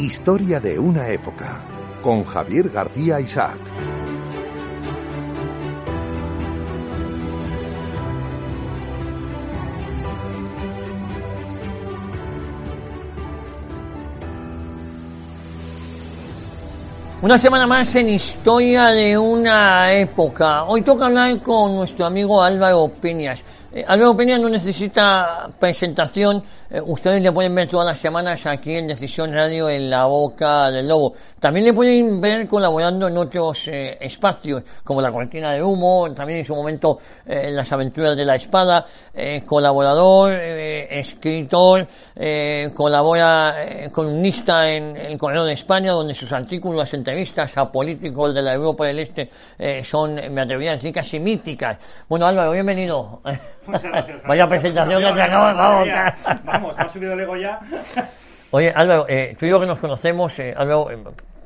Historia de una época, con Javier García Isaac. Una semana más en Historia de una época. Hoy toca hablar con nuestro amigo Álvaro Peñas. Eh, Peñas no necesita presentación, eh, ustedes le pueden ver todas las semanas aquí en Decisión Radio en la boca del lobo. También le pueden ver colaborando en otros eh, espacios, como la cortina de humo, también en su momento en las aventuras de la espada, colaborador, escritor, colabora columnista en el Correo de España, donde sus artículos, entrevistas a políticos de la Europa del Este son, me atrevería a decir, casi míticas. Bueno, Álvaro, bienvenido. Vaya presentación que te acabas, vamos. Vamos, me ha subido el ego ya. Oye, Álvaro, eh, tú y yo que nos conocemos, eh, Álvaro, eh,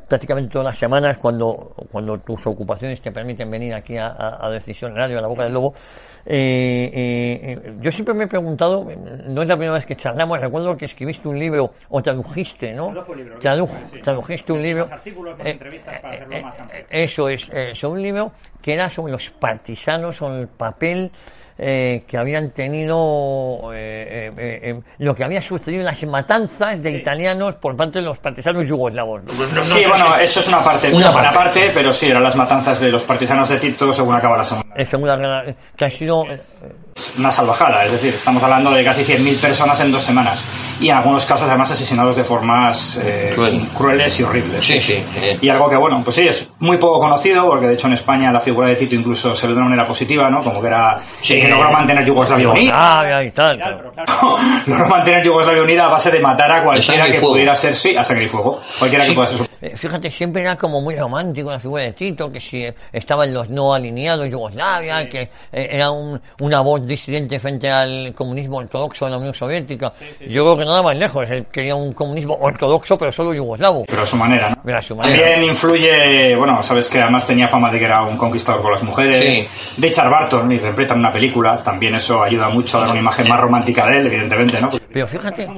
prácticamente todas las semanas, cuando, cuando tus ocupaciones te permiten venir aquí a, a, Decisión Radio, a la Boca del Lobo, eh, eh, yo siempre me he preguntado, no es la primera vez que charlamos, recuerdo que escribiste un libro, o tradujiste, ¿no? Libro, Tradujiste un libro. Artículos, entrevistas para hacerlo más Eso es, sobre un libro que era sobre los partisanos, sobre el papel eh, que habían tenido eh, eh, lo que había sucedido en las matanzas de italianos por parte de los partisanos yugoslavos. sí, bueno, eso es una parte, una, buena parte. pero sí, eran las matanzas de los partisanos de Tito según acaba la segunda. que ha sido una salvajada, es decir, estamos hablando de casi 100.000 personas en dos semanas y en algunos casos además asesinados de formas eh, crueles y horribles. Sí, sí. Y algo que, bueno, pues sí, es muy poco conocido, porque de hecho en España la figura de Tito incluso se ve de una manera positiva, ¿no? Como que era sí, que logró mantener Yugoslavia unida. Ah, y tal. logró mantener Yugoslavia unida a base de matar a cualquiera que pudiera ser, sí, a sangre y fuego. Cualquiera que pueda ser. Eh, fíjate, siempre era como muy romántico la figura de Tito, que si estaban los no alineados Yugoslavia, que eh, era un, una voz disidente frente al comunismo ortodoxo de la Unión Soviética. Yo creo que nada más lejos, él quería un comunismo ortodoxo, pero solo yugoslavo. Pero a su manera, ¿no? Pero a su manera. También influye, bueno, sabes que además tenía fama de que era un conquistador con las mujeres. Sí. De Richard Barton interpreta en una película, también eso ayuda mucho a dar una imagen más romántica de él, evidentemente, ¿no? Pero fíjate,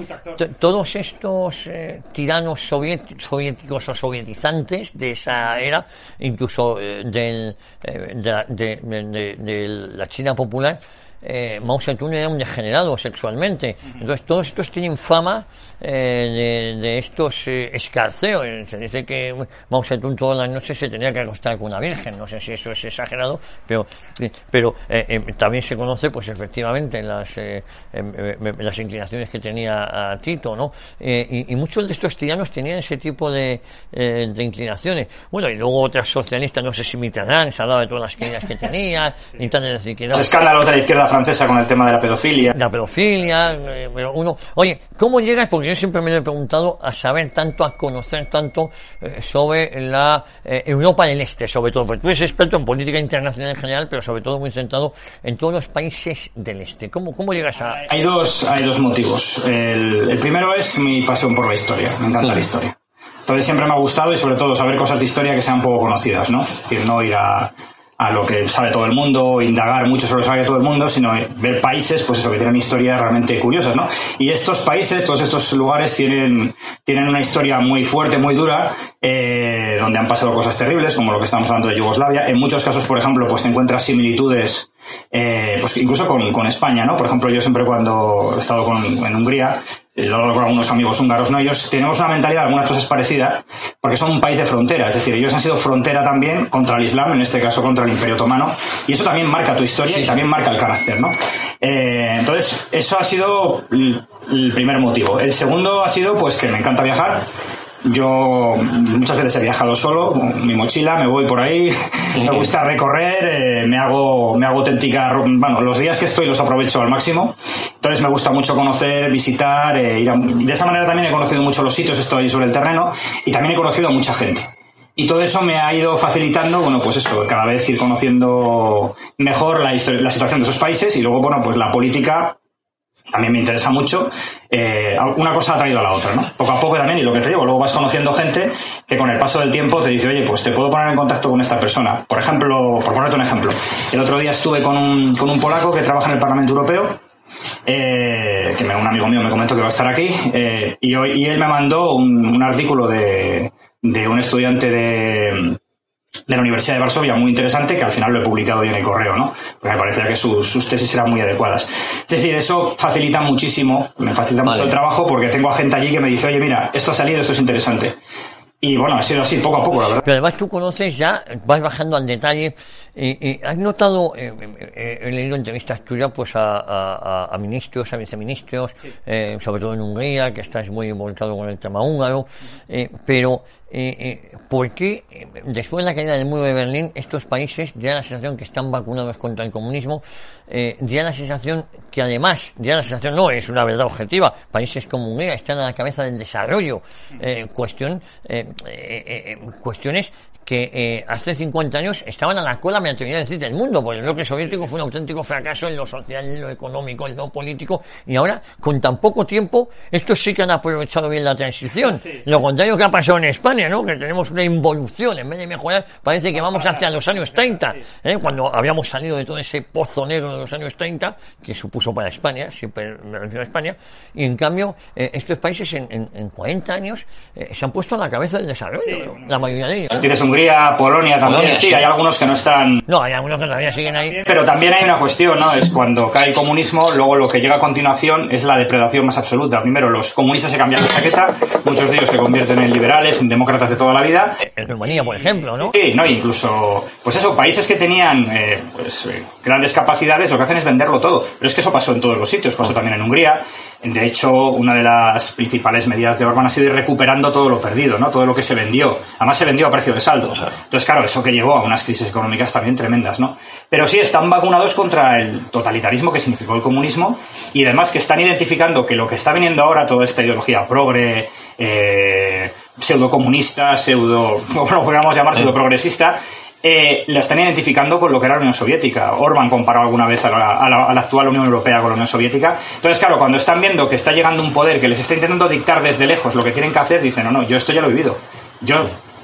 todos estos eh, tiranos soviéticos o sovietizantes de esa era, incluso eh, del, eh, de, de, de, la China popular, eh, Mao Zedong era un degenerado sexualmente. Entonces todos estos tienen fama eh, de, estos eh, escarceos. Se dice que Mao Zedong todas las noches se tenía que acostar con una virgen. No sé si eso es exagerado, pero, pero también se conoce, pues efectivamente, las, las inclinaciones que tenía a Tito, ¿no? Y, muchos de estos tiranos tenían ese tipo de, de inclinaciones. Bueno, y luego otras socialistas, no sé si Mitterrand se hablado de todas las caídas que tenía, ni tan decir que no. escándalos de la izquierda francesa con el tema de la pedofilia. La pedofilia, eh, pero uno, oye, ¿cómo llegas? Porque yo siempre me he preguntado a saber tanto, a conocer tanto eh, sobre la eh, Europa del Este, sobre todo, porque tú eres experto en política internacional en general, pero sobre todo muy centrado en todos los países del Este. ¿Cómo, cómo llegas a...? Hay dos, hay dos motivos. El, el primero es mi pasión por la historia, me encanta la historia. Entonces siempre me ha gustado y sobre todo saber cosas de historia que sean poco conocidas, ¿no? Es decir, no ir a a lo que sabe todo el mundo, indagar mucho sobre lo que sabe todo el mundo, sino ver países, pues eso, que tienen historias realmente curiosas, ¿no? Y estos países, todos estos lugares tienen, tienen una historia muy fuerte, muy dura, eh, donde han pasado cosas terribles, como lo que estamos hablando de Yugoslavia. En muchos casos, por ejemplo, pues se encuentran similitudes, eh, pues incluso con, con, España, ¿no? Por ejemplo, yo siempre cuando he estado con, en Hungría, yo con algunos amigos húngaros, ¿no? Ellos tenemos una mentalidad, algunas cosas parecidas, porque son un país de frontera, es decir, ellos han sido frontera también contra el Islam, en este caso contra el Imperio Otomano, y eso también marca tu historia y también marca el carácter, ¿no? Eh, entonces, eso ha sido el primer motivo. El segundo ha sido, pues, que me encanta viajar, yo muchas veces he viajado solo, con mi mochila, me voy por ahí, me gusta recorrer, eh, me hago me hago auténtica, bueno, los días que estoy los aprovecho al máximo. Entonces me gusta mucho conocer, visitar, eh, ir de esa manera también he conocido mucho los sitios, estoy sobre el terreno y también he conocido a mucha gente. Y todo eso me ha ido facilitando, bueno, pues eso, cada vez ir conociendo mejor la, la situación de esos países y luego, bueno, pues la política también me interesa mucho. Eh, una cosa ha traído a la otra, ¿no? Poco a poco también, y lo que te digo, luego vas conociendo gente que con el paso del tiempo te dice, oye, pues te puedo poner en contacto con esta persona. Por ejemplo, por ponerte un ejemplo, el otro día estuve con un, con un polaco que trabaja en el Parlamento Europeo eh, que me, un amigo mío me comentó que va a estar aquí, eh, y, hoy, y él me mandó un, un artículo de, de un estudiante de, de la Universidad de Varsovia muy interesante que al final lo he publicado yo en el correo, ¿no? Porque me parecía que sus, sus tesis eran muy adecuadas. Es decir, eso facilita muchísimo, me facilita mucho el trabajo porque tengo a gente allí que me dice, oye, mira, esto ha salido, esto es interesante. Y bueno, ha sido así poco a poco, la verdad. Pero además tú conoces ya, vas bajando al detalle. y ¿Has notado, eh, eh, he leído entrevistas tuyas pues a, a, a ministros, a viceministros, eh, sobre todo en Hungría, que estás muy involucrado con el tema húngaro, eh, pero eh, eh, ¿por qué eh, después de la caída del muro de Berlín estos países ya la sensación que están vacunados contra el comunismo, eh, ya la sensación que además, ya la sensación no es una verdad objetiva, países como Hungría están a la cabeza del desarrollo, eh, cuestión, cuestiones que eh, hace 50 años estaban a la cola, me atrevería a decir, del mundo, porque el bloque soviético fue un auténtico fracaso en lo social, en lo económico, en lo político, y ahora, con tan poco tiempo, estos sí que han aprovechado bien la transición. Sí. Lo contrario que ha pasado en España, ¿no? Que tenemos una involución, en vez de mejorar, parece que vamos hacia los años 30, ¿eh? cuando habíamos salido de todo ese pozo negro de los años 30, que supuso para España, siempre me refiero a España, y en cambio, eh, estos países en, en, en 40 años eh, se han puesto a la cabeza del desarrollo, ¿no? la mayoría de ellos. Hungría, Polonia también, Polonia, sí, sí. hay algunos que no están... No, hay algunos que todavía siguen ahí. Pero también hay una cuestión, ¿no? Es cuando cae el comunismo, luego lo que llega a continuación es la depredación más absoluta. Primero, los comunistas se cambian de chaqueta, muchos de ellos se convierten en liberales, en demócratas de toda la vida, En Rumanía, por ejemplo, ¿no? Sí, no, incluso, pues eso, países que tenían eh, pues, eh, grandes capacidades lo que hacen es venderlo todo. Pero es que eso pasó en todos los sitios, pasó también en Hungría. De hecho, una de las principales medidas de Orbán ha sido ir recuperando todo lo perdido, ¿no? Todo lo que se vendió. Además se vendió a precio de saldo. Entonces, claro, eso que llevó a unas crisis económicas también tremendas, ¿no? Pero sí, están vacunados contra el totalitarismo que significó el comunismo y además que están identificando que lo que está viniendo ahora, toda esta ideología progre, eh, pseudo-comunista, pseudo, como lo podríamos llamar, pseudo-progresista, eh, lo están identificando con lo que era la Unión Soviética. Orban comparó alguna vez a la, a la- a la actual Unión Europea con la Unión Soviética. Entonces, claro, cuando están viendo que está llegando un poder que les está intentando dictar desde lejos lo que tienen que hacer, dicen, no, no, yo esto ya lo he vivido. Yo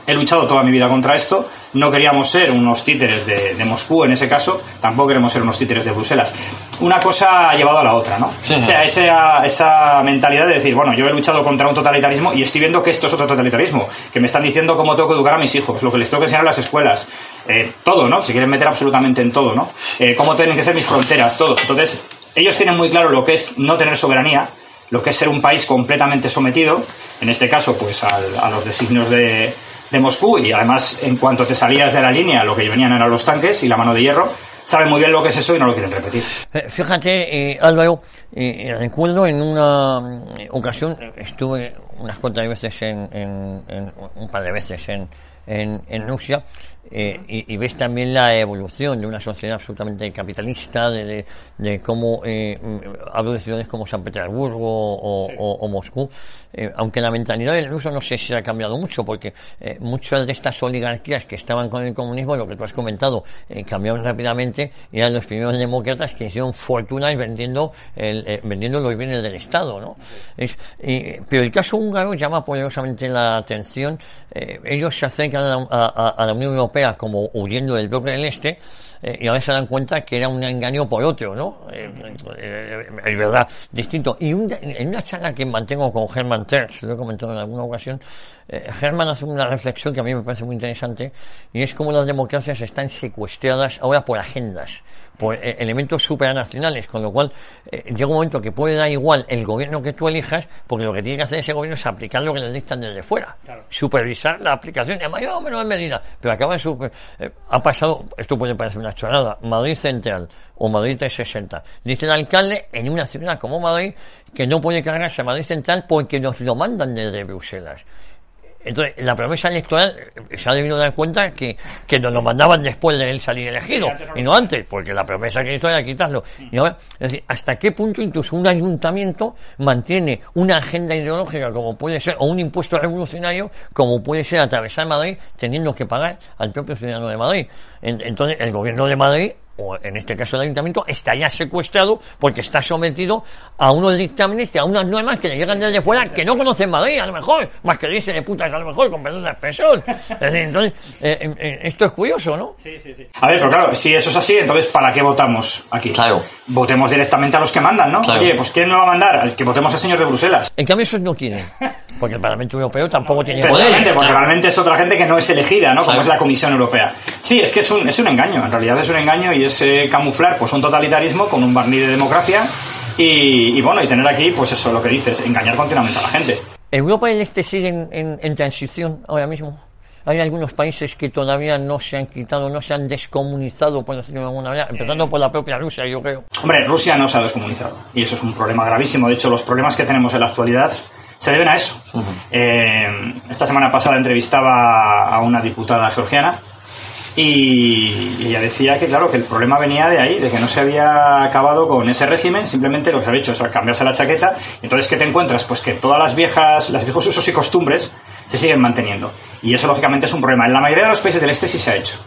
he luchado toda mi vida contra esto, no queríamos ser unos títeres de, de Moscú en ese caso, tampoco queremos ser unos títeres de Bruselas. Una cosa ha llevado a la otra, ¿no? O sea, esa, esa mentalidad de decir, bueno, yo he luchado contra un totalitarismo y estoy viendo que esto es otro totalitarismo, que me están diciendo cómo tengo que educar a mis hijos, lo que les tengo que enseñar en las escuelas, eh, todo, ¿no? Se quieren meter absolutamente en todo, ¿no? Eh, cómo tienen que ser mis fronteras, todo. Entonces, ellos tienen muy claro lo que es no tener soberanía, lo que es ser un país completamente sometido, en este caso, pues al- a los designios de, de Moscú, y además, en cuanto te salías de la línea, lo que venían eran los tanques y la mano de hierro, saben muy bien lo que es eso y no lo quieren repetir. Eh, Fíjate, eh, Álvaro, eh, recuerdo en una mm, ocasión, estuve unas cuantas veces en, en- en- un par de veces en, en Rusia, eh, y, y ves también la evolución de una sociedad absolutamente capitalista, de, de, de cómo, eh, hablo de ciudades como San Petersburgo o, o- o Moscú, eh, aunque la mentalidad del ruso no sé si ha cambiado mucho, porque eh, muchas de estas oligarquías que estaban con el comunismo, lo que tú has comentado, eh, cambiaron rápidamente y eran los primeros demócratas que hicieron fortunas vendiendo, el, eh, vendiendo los bienes del Estado, ¿no? Es, pero el caso húngaro llama poderosamente la atención. Ellos se acercan a la, a- a la Unión Europea como huyendo del bloque del Este, eh, y ahora se dan cuenta que era un engaño por otro, ¿no? Eh, eh, es verdad, distinto. Y un- en una charla que mantengo con Hermann Terz, lo he comentado en alguna ocasión, eh, Hermann hace una reflexión que a mí me parece muy interesante, y es cómo las democracias están secuestradas ahora por agendas, por eh, elementos supranacionales, con lo cual eh, llega un momento que puede dar igual el gobierno que tú elijas, porque lo que tiene que hacer ese gobierno es aplicar lo que les dictan desde fuera, supervisar la aplicación en mayor o menor medida, pero acaba de super, eh, ha pasado, esto puede parecer una chorrada, Madrid Central o Madrid 360. Dice el alcalde en una ciudad como Madrid que no puede cargarse a Madrid Central porque nos lo mandan desde Bruselas. Entonces, la promesa electoral se ha debido dar cuenta que, que nos lo mandaban después de él salir elegido y no antes, porque la promesa que hizo era quitarlo. Y ahora, es decir, ¿hasta qué punto incluso un ayuntamiento mantiene una agenda ideológica como puede ser, o un impuesto revolucionario como puede ser atravesar Madrid teniendo que pagar al propio ciudadano de Madrid? En- entonces, el gobierno de Madrid o en este caso el ayuntamiento, está ya secuestrado porque está sometido a unos dictámenes y a unas normas que le llegan desde fuera que no conocen Madrid, a lo mejor, más que dice de putas a lo mejor, con perdón de expresión. Entonces, eh, eh, eh, esto es curioso, ¿no? Sí, sí, sí. A ver, pero claro, si eso es así, entonces ¿para qué votamos aquí? Claro. Votemos directamente a los que mandan, ¿no? Claro. Oye, pues ¿quién nos va a mandar? Al que votemos al señor de Bruselas. En cambio, esos no quieren, porque el Parlamento Europeo tampoco tiene poder. Porque realmente es otra gente que no es elegida, ¿no? Como es la Comisión Europea. Sí, es que es un, es un engaño, en realidad es un engaño y es eh, camuflar pues un totalitarismo con un barniz de democracia y, y, bueno, y tener aquí, pues eso, lo que dices, engañar continuamente a la gente. Europa y el Este siguen en, en transición ahora mismo. Hay algunos países que todavía no se han quitado, no se han descomunizado, por decirlo de alguna manera, empezando por la propia Rusia, yo creo. Hombre, Rusia no se ha descomunizado y eso es un problema gravísimo. De hecho, los problemas que tenemos en la actualidad se deben a eso. Eh, esta semana pasada entrevistaba a una diputada georgiana y ella decía que, claro, que el problema venía de ahí, de que no se había acabado con ese régimen, simplemente lo que se había hecho es cambiarse la chaqueta. Entonces, ¿qué te encuentras? Pues que todas las viejas, los viejos usos y costumbres se siguen manteniendo. Y eso, lógicamente, es un problema. En la mayoría de los países del este sí se ha hecho.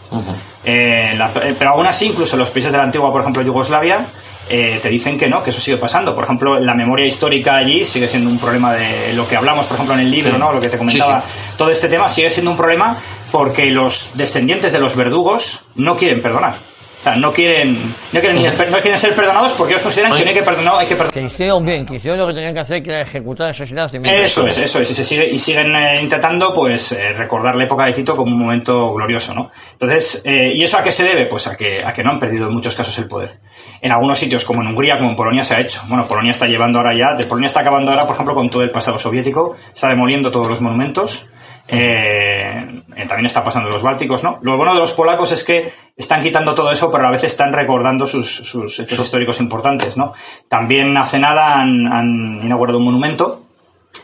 Eh, la- eh, pero aún así, incluso en los países de la antigua, por ejemplo, Yugoslavia, eh, te dicen que no, que eso sigue pasando. Por ejemplo, la memoria histórica allí sigue siendo un problema de lo que hablamos, por ejemplo, en el libro, Sí. ¿no? Lo que te comentaba. Sí, Todo este tema sigue siendo un problema porque los descendientes de los verdugos no quieren perdonar. O sea, no quieren, no quieren, no quieren ser perdonados porque ellos consideran que no hay que perdonar, hay que perdonar. Que hicieron bien, que hicieron lo que tenían que hacer, que era ejecutar, Eso es, eso es. Y, se sigue, y siguen eh, intentando pues eh, recordar la época de Tito como un momento glorioso, ¿no? Entonces, eh, ¿y eso a qué se debe? Pues a que, a que no han perdido en muchos casos el poder. En algunos sitios, como en Hungría, como en Polonia, se ha hecho. Bueno, Polonia está llevando ahora ya, de Polonia está acabando ahora, por ejemplo, con todo el pasado soviético, está demoliendo todos los monumentos. Eh, eh, también está pasando en los bálticos, ¿no? Lo bueno de los polacos es que están quitando todo eso, pero a la vez están recordando sus, sus hechos históricos importantes, ¿no? También hace nada han, han inaugurado un monumento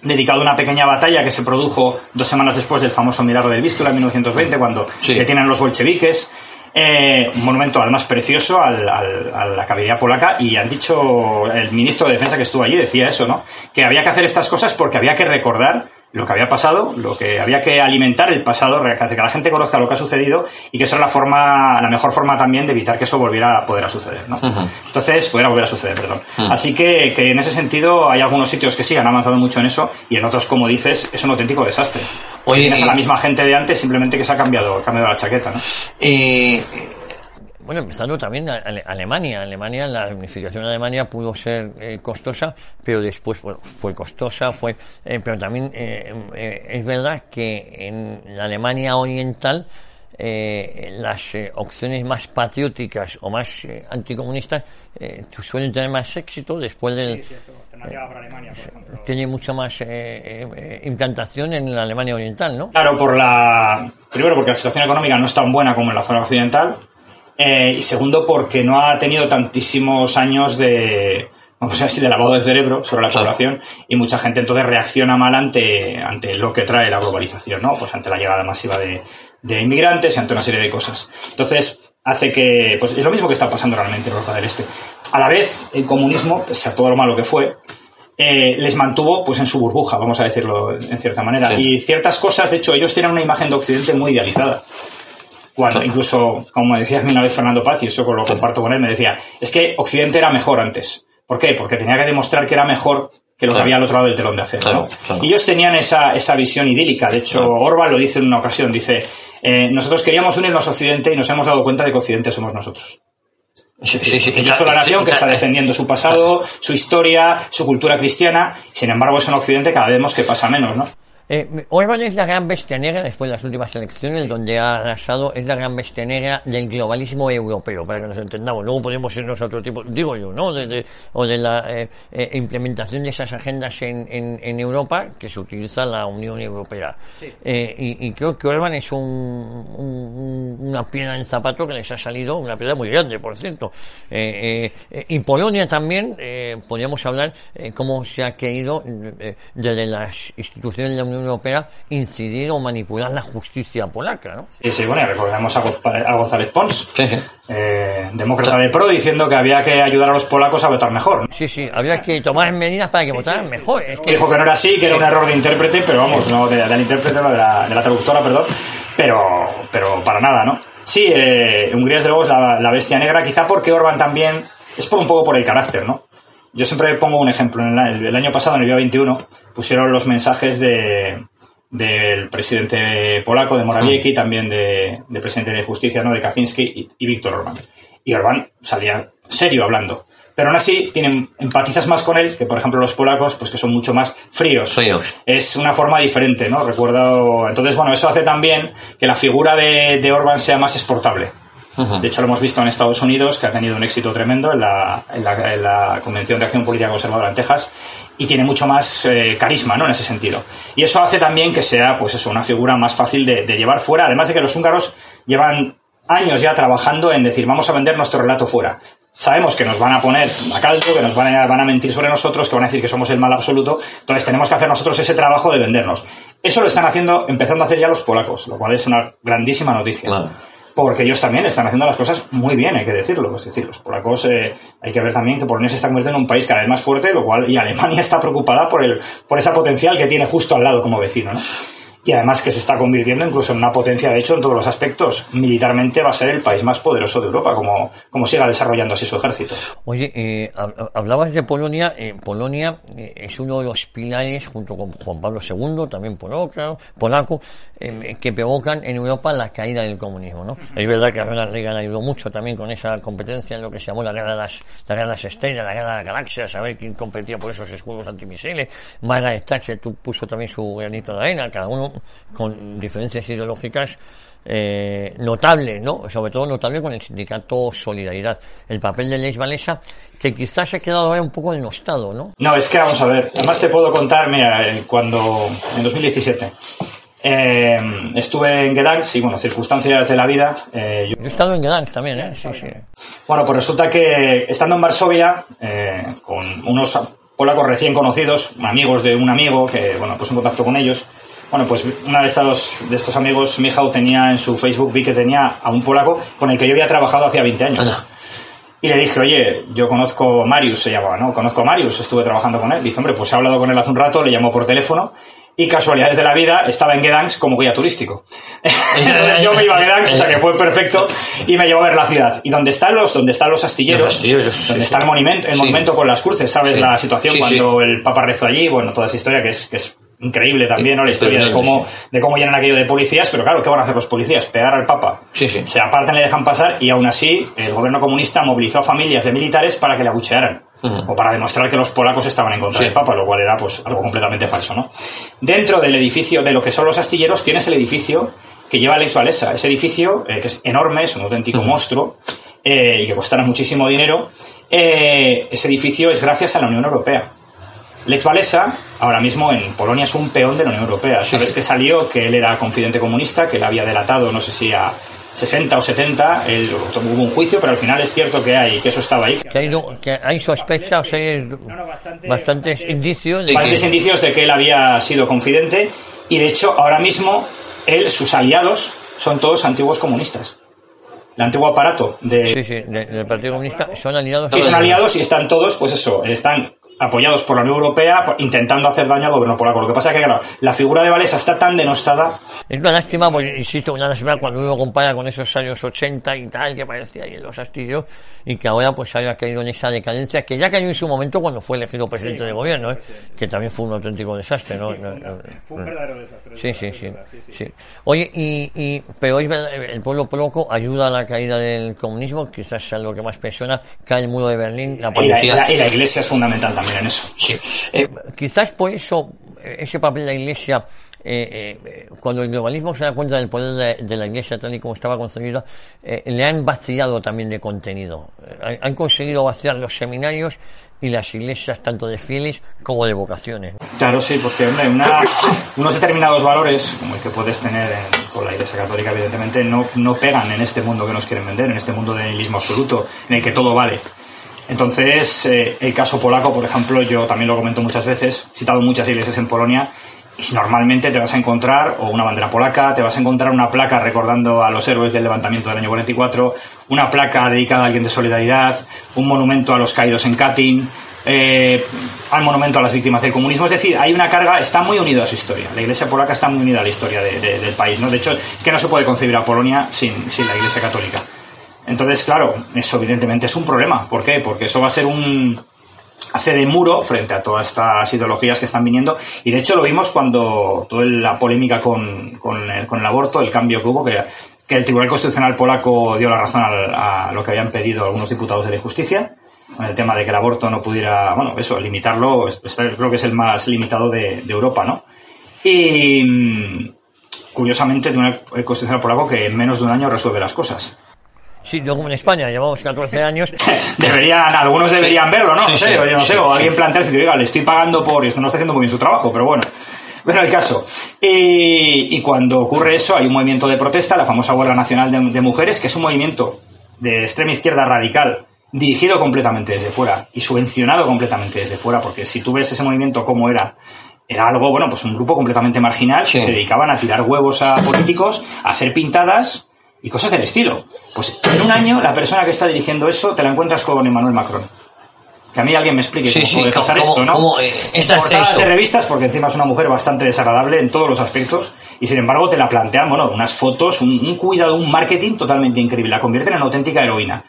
dedicado a una pequeña batalla que se produjo dos semanas después del famoso milagro del Vístula en 1920, cuando Sí. detienen los bolcheviques. Eh, un monumento además precioso al- al- a la caballería polaca y han dicho, el ministro de Defensa que estuvo allí decía eso, ¿no? Que había que hacer estas cosas porque había que recordar lo que había pasado, lo que había que alimentar el pasado, que la gente conozca lo que ha sucedido y que eso es la forma, la mejor forma también de evitar que eso volviera a poder a suceder, ¿no? Entonces, pudiera volver a suceder, perdón. Así que, que en ese sentido hay algunos sitios que sí han avanzado mucho en eso y en otros, como dices, es un auténtico desastre. Oye, Tienes a la misma gente de antes, simplemente que se ha cambiado, ha cambiado la chaqueta, ¿no? Eh, Bueno, empezando también a- Ale- Alemania. Alemania, la unificación de Alemania pudo ser eh, costosa, pero después bueno, fue costosa, fue, eh, pero también eh, eh, es verdad que en la Alemania oriental eh, las eh, opciones más patrióticas o más eh, anticomunistas eh, suelen tener más éxito después del tiene mucha más eh, eh, eh, implantación en la Alemania oriental, ¿no? Claro, por la. Primero, porque la situación económica no es tan buena como en la zona occidental. Eh, y segundo, porque no ha tenido tantísimos años de. Vamos a decir, de lavado de cerebro sobre la Claro. población. Y mucha gente entonces reacciona mal ante, ante lo que trae la globalización, ¿no? Pues ante la llegada masiva de, de inmigrantes y ante una serie de cosas. Entonces, hace que. Pues es lo mismo que está pasando realmente en Europa del Este. A la vez, el comunismo, pese a todo lo malo que fue, eh, les mantuvo pues en su burbuja, vamos a decirlo en cierta manera. Sí. Y ciertas cosas, de hecho, ellos tienen una imagen de Occidente muy idealizada. Cuando, incluso, como decía una vez Fernando Paz, y eso lo comparto con él, me decía, es que Occidente era mejor antes. ¿Por qué? Porque tenía que demostrar que era mejor que lo que había al otro lado del telón de acero. Claro, ¿no? claro. Ellos tenían esa, esa visión idílica. De hecho. Orban lo dice en una ocasión, dice, eh, nosotros queríamos unirnos a Occidente y nos hemos dado cuenta de que Occidente somos nosotros. sí, sí, sí, Ellos son la nación que está defendiendo su pasado, su historia, su cultura cristiana. Sin embargo, eso en Occidente cada vez vemos que pasa menos, ¿no? Eh, Orban es la gran bestia negra después de las últimas elecciones, donde ha arrasado, es la gran bestia negra del globalismo europeo, para que nos entendamos. Luego podemos irnos a otro tipo, digo yo, ¿no? De, de- o de la eh, eh, implementación de esas agendas en, en, en Europa que se utiliza la Unión Europea. Y, y creo que Orban es un, un- un- una piedra en zapato que les ha salido, una piedra muy grande, por cierto. Y Polonia también, eh, podríamos hablar cómo se ha querido desde las instituciones de la Unión Europea incidir o manipular la justicia polaca, ¿no? Y sí, bueno, y recordemos a, Go- a González Pons, Sí, sí. eh, demócrata de pro, diciendo que había que ayudar a los polacos a votar mejor. ¿no? Sí, sí, había que tomar medidas para que votaran mejor. Es que Dijo que no era así, que era un error de intérprete, pero vamos, no de, del intérprete, de la, de la traductora, perdón, pero, pero para nada, ¿no? Sí, eh, Hungría desde luego es la, la bestia negra, quizá porque Orban también es por un poco por el carácter, ¿no? Yo siempre pongo un ejemplo. En el, el año pasado, en el día 21, pusieron los mensajes de, del presidente polaco, de Morawiecki, también de, del presidente de Justicia, ¿no? de Kaczynski y, y Víctor Orbán. Y Orbán salía serio hablando. Pero aún así tienen, empatizas más con él que, por ejemplo, los polacos, pues que son mucho más fríos. Fríos. Es una forma diferente, ¿no? Recuerdo. Entonces, bueno, eso hace también que la figura de, de Orbán sea más exportable. De hecho, lo hemos visto en Estados Unidos, que ha tenido un éxito tremendo en la, en la, en la Convención de Acción Política Conservadora en Texas, y tiene mucho más eh, carisma, ¿no? En ese sentido. Y eso hace también que sea, pues eso, una figura más fácil de, de llevar fuera, además de que los húngaros llevan años ya trabajando en decir, vamos a vender nuestro relato fuera. Sabemos que nos van a poner a caldo, que nos van a, van a mentir sobre nosotros, que van a decir que somos el mal absoluto, entonces tenemos que hacer nosotros ese trabajo de vendernos. Eso lo están haciendo, empezando a hacer ya los polacos, lo cual es una grandísima noticia. Claro. Porque ellos también están haciendo las cosas muy bien, hay que decirlo. Es decir, los polacos, eh, hay que ver también que Polonia se está convirtiendo en un país cada vez más fuerte, lo cual, y Alemania está preocupada por el, por esa potencial que tiene justo al lado como vecino, ¿no? Y además que se está convirtiendo incluso en una potencia, de hecho, en todos los aspectos. Militarmente va a ser el país más poderoso de Europa, como, como siga desarrollando así su ejército. Oye, eh, hab- hablabas de Polonia. eh, Polonia eh, es uno de los pilares, junto con Juan Pablo II, también polaco, polaco eh, que provocan en Europa la caída del comunismo. ¿no? Es verdad que Ronald Reagan ayudó mucho también con esa competencia en lo que se llamó la guerra de las, la guerra de las estrellas, la guerra de las galaxias, saber quién competía por esos escudos antimisiles. Margaret Thatcher tú- puso también su granito de arena, cada uno con diferencias ideológicas eh, notable, ¿no? Sobre todo notable con el sindicato Solidaridad. El papel de Leis Valesa, que quizás se ha quedado ahora un poco denostado, ¿no? No, es que vamos a ver. Además te puedo contar, mira, eh, cuando en 2017 eh, estuve en Gdansk y bueno, circunstancias de la vida. eh, yo- Yo he estado en Gdansk también, ¿eh? Sí, sí. bueno, pues resulta que estando en Varsovia eh, con unos polacos recién conocidos, amigos de un amigo que bueno, pues en contacto con ellos. Bueno, pues una de estos, de estos amigos, Michał, tenía en su Facebook, vi que tenía a un polaco con el que yo había trabajado hacía 20 años. Anda. Y le dije, oye, yo conozco a Marius, se llamaba, ¿no? Conozco a Marius, estuve trabajando con él. Dice, hombre, pues he hablado con él hace un rato, le llamó por teléfono. Y casualidades de la vida, estaba en Gdansk como guía turístico. Entonces yo me iba a Gdansk, o sea que fue perfecto, y me llevó a ver la ciudad. Y donde están los, donde están los astilleros, sí, donde sí. está el monumento, el Sí. monumento con las cruces, ¿sabes la situación cuando el Papa rezó allí? Bueno, toda esa historia que es, que es increíble también, ¿no? La historia de cómo, de cómo llenan aquello de policías, pero claro, ¿qué van a hacer los policías? Pegar al Papa. Se apartan le dejan pasar y aún así el gobierno comunista movilizó a familias de militares para que le abuchearan. O para demostrar que los polacos estaban en contra del Papa, lo cual era pues algo completamente falso, ¿no? Dentro del edificio, de lo que son los astilleros, tienes el edificio que lleva Alex Valesa. Ese edificio, eh, que es enorme, es un auténtico monstruo, eh, y que costará muchísimo dinero, eh, ese edificio es gracias a la Unión Europea. Lech Walesa, ahora mismo en Polonia, es un peón de la Unión Europea. Sabes sí. que salió que él era confidente comunista, que él había delatado, no sé si a 60 o 70, él, hubo un juicio, pero al final es cierto que hay, que eso estaba ahí. Que hay, que hay sospechas, hay bastantes indicios de Bastantes que... indicios de que él había sido confidente y de hecho ahora mismo él, sus aliados son todos antiguos comunistas. El antiguo aparato de, Sí, sí, de- del Partido Comunista son aliados. Sí, son aliados y están todos, pues eso, están apoyados por la Unión Europea intentando hacer daño al gobierno polaco. Lo que pasa es que, claro, la figura de Valesa está tan denostada. Es una lástima, porque, insisto, una lástima cuando uno compara con esos años 80 y tal, que parecía ahí en los astillos, y que ahora pues haya caído en esa decadencia, que ya cayó en su momento cuando fue elegido presidente de gobierno, ¿eh? que también fue un auténtico desastre, ¿no? No, no, Fue un verdadero desastre. Sí, sí, es sí, verdad, sí. Oye, y, y, pero es verdad, el pueblo polaco ayuda a la caída del comunismo, quizás sea lo que más presiona, cae el muro de Berlín, la Y la, y policía. la- y la iglesia es fundamental también en eso. Sí. Eh, Quizás por eso eh, ese papel de la Iglesia, eh, eh, cuando el globalismo se da cuenta del poder de, de la Iglesia tal y como estaba concebida, eh, le han vaciado también de contenido. Eh, han, han conseguido vaciar los seminarios y las iglesias tanto de fieles como de vocaciones. Claro, sí, porque hombre, una- unos determinados valores, como el que puedes tener en- con la Iglesia Católica, evidentemente, no, no pegan en este mundo que nos quieren vender, en este mundo de nihilismo absoluto, en el que todo vale. Entonces, eh, el caso polaco, por ejemplo, yo también lo comento muchas veces, he citado muchas iglesias en Polonia, y normalmente te vas a encontrar o una bandera polaca, te vas a encontrar una placa recordando a los héroes del levantamiento del año 44, una placa dedicada a alguien de solidaridad, un monumento a los caídos en Katyn, eh, al monumento a las víctimas del comunismo. Es decir, hay una carga, está muy unida a su historia. La iglesia polaca está muy unida a la historia de- de- del país. ¿no? De hecho, es que no se puede concebir a Polonia sin la iglesia católica. Entonces, claro, eso evidentemente es un problema. ¿Por qué? Porque eso va a ser un hace de muro frente a todas estas ideologías que están viniendo. Y de hecho lo vimos cuando toda la polémica con, con el, aborto, el cambio que hubo, que, el Tribunal Constitucional polaco dio la razón a, lo que habían pedido algunos diputados de la justicia, con el tema de que el aborto no pudiera, bueno, eso, limitarlo, creo que es el más limitado de, de Europa, ¿no? Y mm, curiosamente, el Tribunal Constitucional polaco que en menos de un año resuelve las cosas. Sí, yo como en España llevamos 14 años. Deberían, algunos deberían verlo, ¿no? Sí, no sé, sí, yo no sé, o alguien plantearse y decir, oiga, le estoy pagando por esto, no está haciendo muy bien su trabajo, pero bueno. Bueno, el caso. Y, y cuando ocurre eso, hay un movimiento de protesta, la famosa Huelga Nacional de, de Mujeres, que es un movimiento de extrema izquierda radical, dirigido completamente desde fuera y subvencionado completamente desde fuera, porque si tú ves ese movimiento como era, era algo, bueno, pues un grupo completamente marginal Sí. que se dedicaban a tirar huevos a políticos, a hacer pintadas y cosas del estilo. Pues en un año la persona que está dirigiendo eso te la encuentras con Emmanuel Macron. Que a mí alguien me explique Sí, cómo sí, puede pasar cómo- esto, ¿no? cómo, eh, portadas de revistas, porque encima es una mujer bastante desagradable en todos los aspectos, y sin embargo te la plantean, bueno, unas fotos, un, un cuidado, un marketing totalmente increíble, la convierten en auténtica heroína.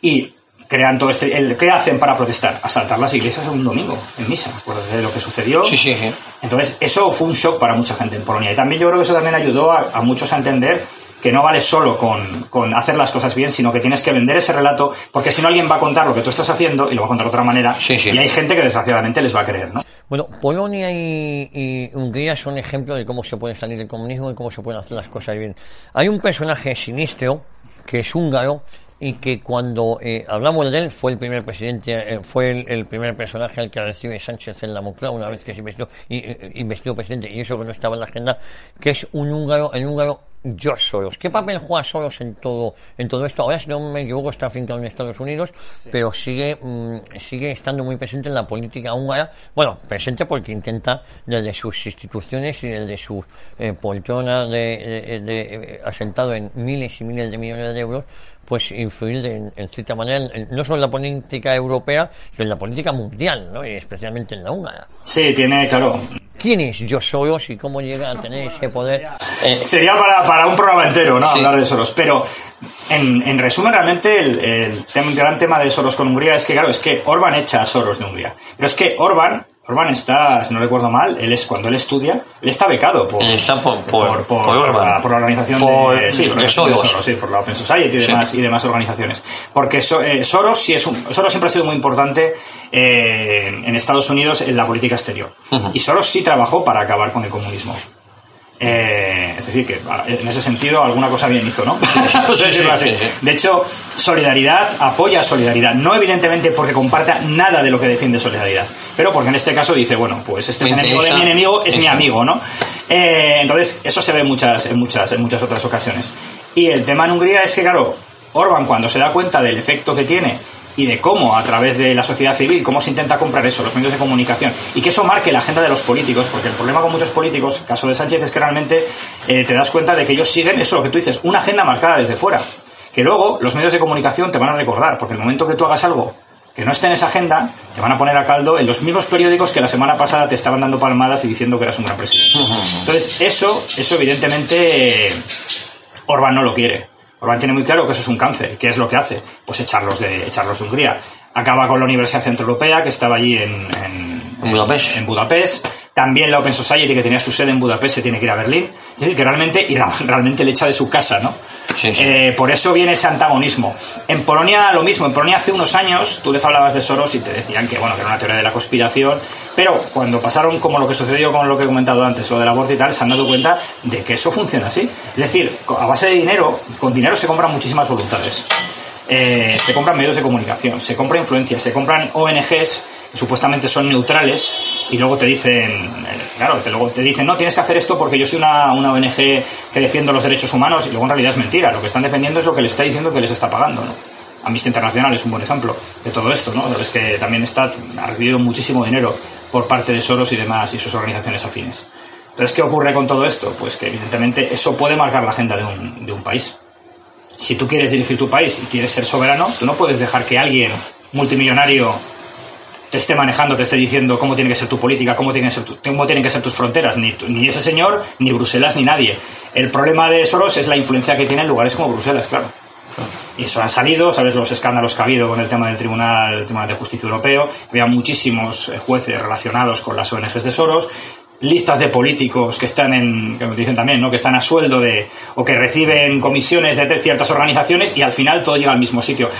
Y crean todo este... El, ¿Qué hacen para protestar? Asaltar las iglesias un domingo, en misa, por lo que sucedió. Sí, sí, sí. Entonces, eso fue un shock para mucha gente en Polonia. Y también yo creo que eso también ayudó a, a muchos a entender que no vale solo con, con hacer las cosas bien, sino que tienes que vender ese relato, porque si no alguien va a contar lo que tú estás haciendo y lo va a contar de otra manera, Sí, sí. y hay gente que desgraciadamente les va a creer, ¿no? Bueno, Polonia y, y Hungría son ejemplos de cómo se puede salir del comunismo y cómo se pueden hacer las cosas bien. Hay un personaje sinistro que es húngaro y que cuando eh, hablamos de él fue el primer presidente, eh, fue el, el primer personaje al que recibe Sánchez en la Moncloa una vez que se investió, y, eh, investió presidente y eso que no estaba en la agenda, que es un húngaro, el húngaro George Soros. ¿Qué papel juega Soros en todo, en todo esto? Ahora, si no me equivoco, está afincado en Estados Unidos, pero sigue, mm, sigue estando muy presente en la política húngara. Bueno, presente porque intenta, desde sus instituciones y desde su eh, poltrona de, de- de- asentado en miles y miles de millones de euros, pues influir de- en, cierta manera, en- no solo en la política europea, sino en la política mundial, ¿no? y especialmente en la húngara. Sí, tiene, claro. ¿Quién es George Soros y cómo llega a tener ese poder? Eh, Sería para, para un programa entero, ¿no? Sí. Hablar de Soros. Pero, en, en resumen, realmente, el, el tem- gran tema de Soros con Hungría es que, claro, es que Orban echa a Soros de Hungría. Pero es que Orban, Orban está, si no recuerdo mal, él es cuando él estudia, él está becado por, está por- por- por, la, por la organización de, sí, Soros. sí, por la Open Society y Sí. demás, y demás organizaciones. Porque So- eh, Soros sí es un, Soros siempre ha sido muy importante eh, en Estados Unidos en la política exterior. Y Soros sí trabajó para acabar con el comunismo. Eh, es decir, que en ese sentido alguna cosa bien hizo, ¿no? Sí, sí. De hecho, Solidaridad apoya a Solidaridad, no evidentemente porque comparta nada de lo que defiende Solidaridad, pero porque en este caso dice, bueno, pues este es enemigo de mi enemigo, es mi amigo, ¿no? Eh, entonces, eso se ve en muchas, en, muchas, en muchas otras ocasiones. Y el tema en Hungría es que, claro, Orban cuando se da cuenta del efecto que tiene y de cómo a través de la sociedad civil, cómo se intenta comprar eso, los medios de comunicación, y que eso marque la agenda de los políticos, porque el problema con muchos políticos, caso de Sánchez, es que realmente eh, te das cuenta de que ellos siguen eso, lo que tú dices, una agenda marcada desde fuera, que luego los medios de comunicación te van a recordar, porque el momento que tú hagas algo que no esté en esa agenda, te van a poner a caldo en los mismos periódicos que la semana pasada te estaban dando palmadas y diciendo que eras un gran presidente. Entonces, eso, eso evidentemente eh, Orban no lo quiere. Orban tiene muy claro que eso es un cáncer. ¿Qué es lo que hace? Pues echarlos de, echarlos de Hungría. Acaba con la Universidad Centroeuropea, que estaba allí En Budapest. en Budapest. También la Open Society, que tenía su sede en Budapest, se tiene que ir a Berlín. Es decir, que realmente, y realmente le echa de su casa, ¿no? Sí, sí. Eh, por eso viene ese antagonismo. En Polonia lo mismo. En Polonia hace unos años tú les hablabas de Soros y te decían que, bueno, que era una teoría de la conspiración. Pero cuando pasaron como lo que sucedió con lo que he comentado antes, lo del aborto y tal, se han dado cuenta de que eso funciona así. Es decir, a base de dinero, con dinero se compran muchísimas voluntades. Eh, se compran medios de comunicación, se compra influencia, se compran ONGs supuestamente son neutrales y luego te dicen, claro, te, luego te dicen, no, tienes que hacer esto porque yo soy una, una ONG que defiendo los derechos humanos y luego en realidad es mentira, lo que están defendiendo es lo que les está diciendo que les está pagando, ¿no? Amnistía Internacional es un buen ejemplo de todo esto, ¿no? Es que también está, ha recibido muchísimo dinero por parte de Soros y demás y sus organizaciones afines. Entonces, ¿qué ocurre con todo esto? Pues que evidentemente eso puede marcar la agenda de un, de un país si tú quieres dirigir tu país y quieres ser soberano, tú no puedes dejar que alguien multimillonario te esté manejando, te esté diciendo cómo tiene que ser tu política, cómo, tiene que ser tu- cómo tienen que ser tus fronteras, ni, ni ese señor, ni Bruselas, ni nadie. El problema de Soros es la influencia que tiene en lugares como Bruselas, claro. Y eso han salido, sabes los escándalos que ha habido con el tema del Tribunal, el Tribunal de Justicia Europeo. Había muchísimos eh, jueces relacionados con las ONGs de Soros, listas de políticos que están en, que dicen también, ¿no? que están a sueldo de, o que reciben comisiones de ciertas organizaciones y al final todo llega al mismo sitio.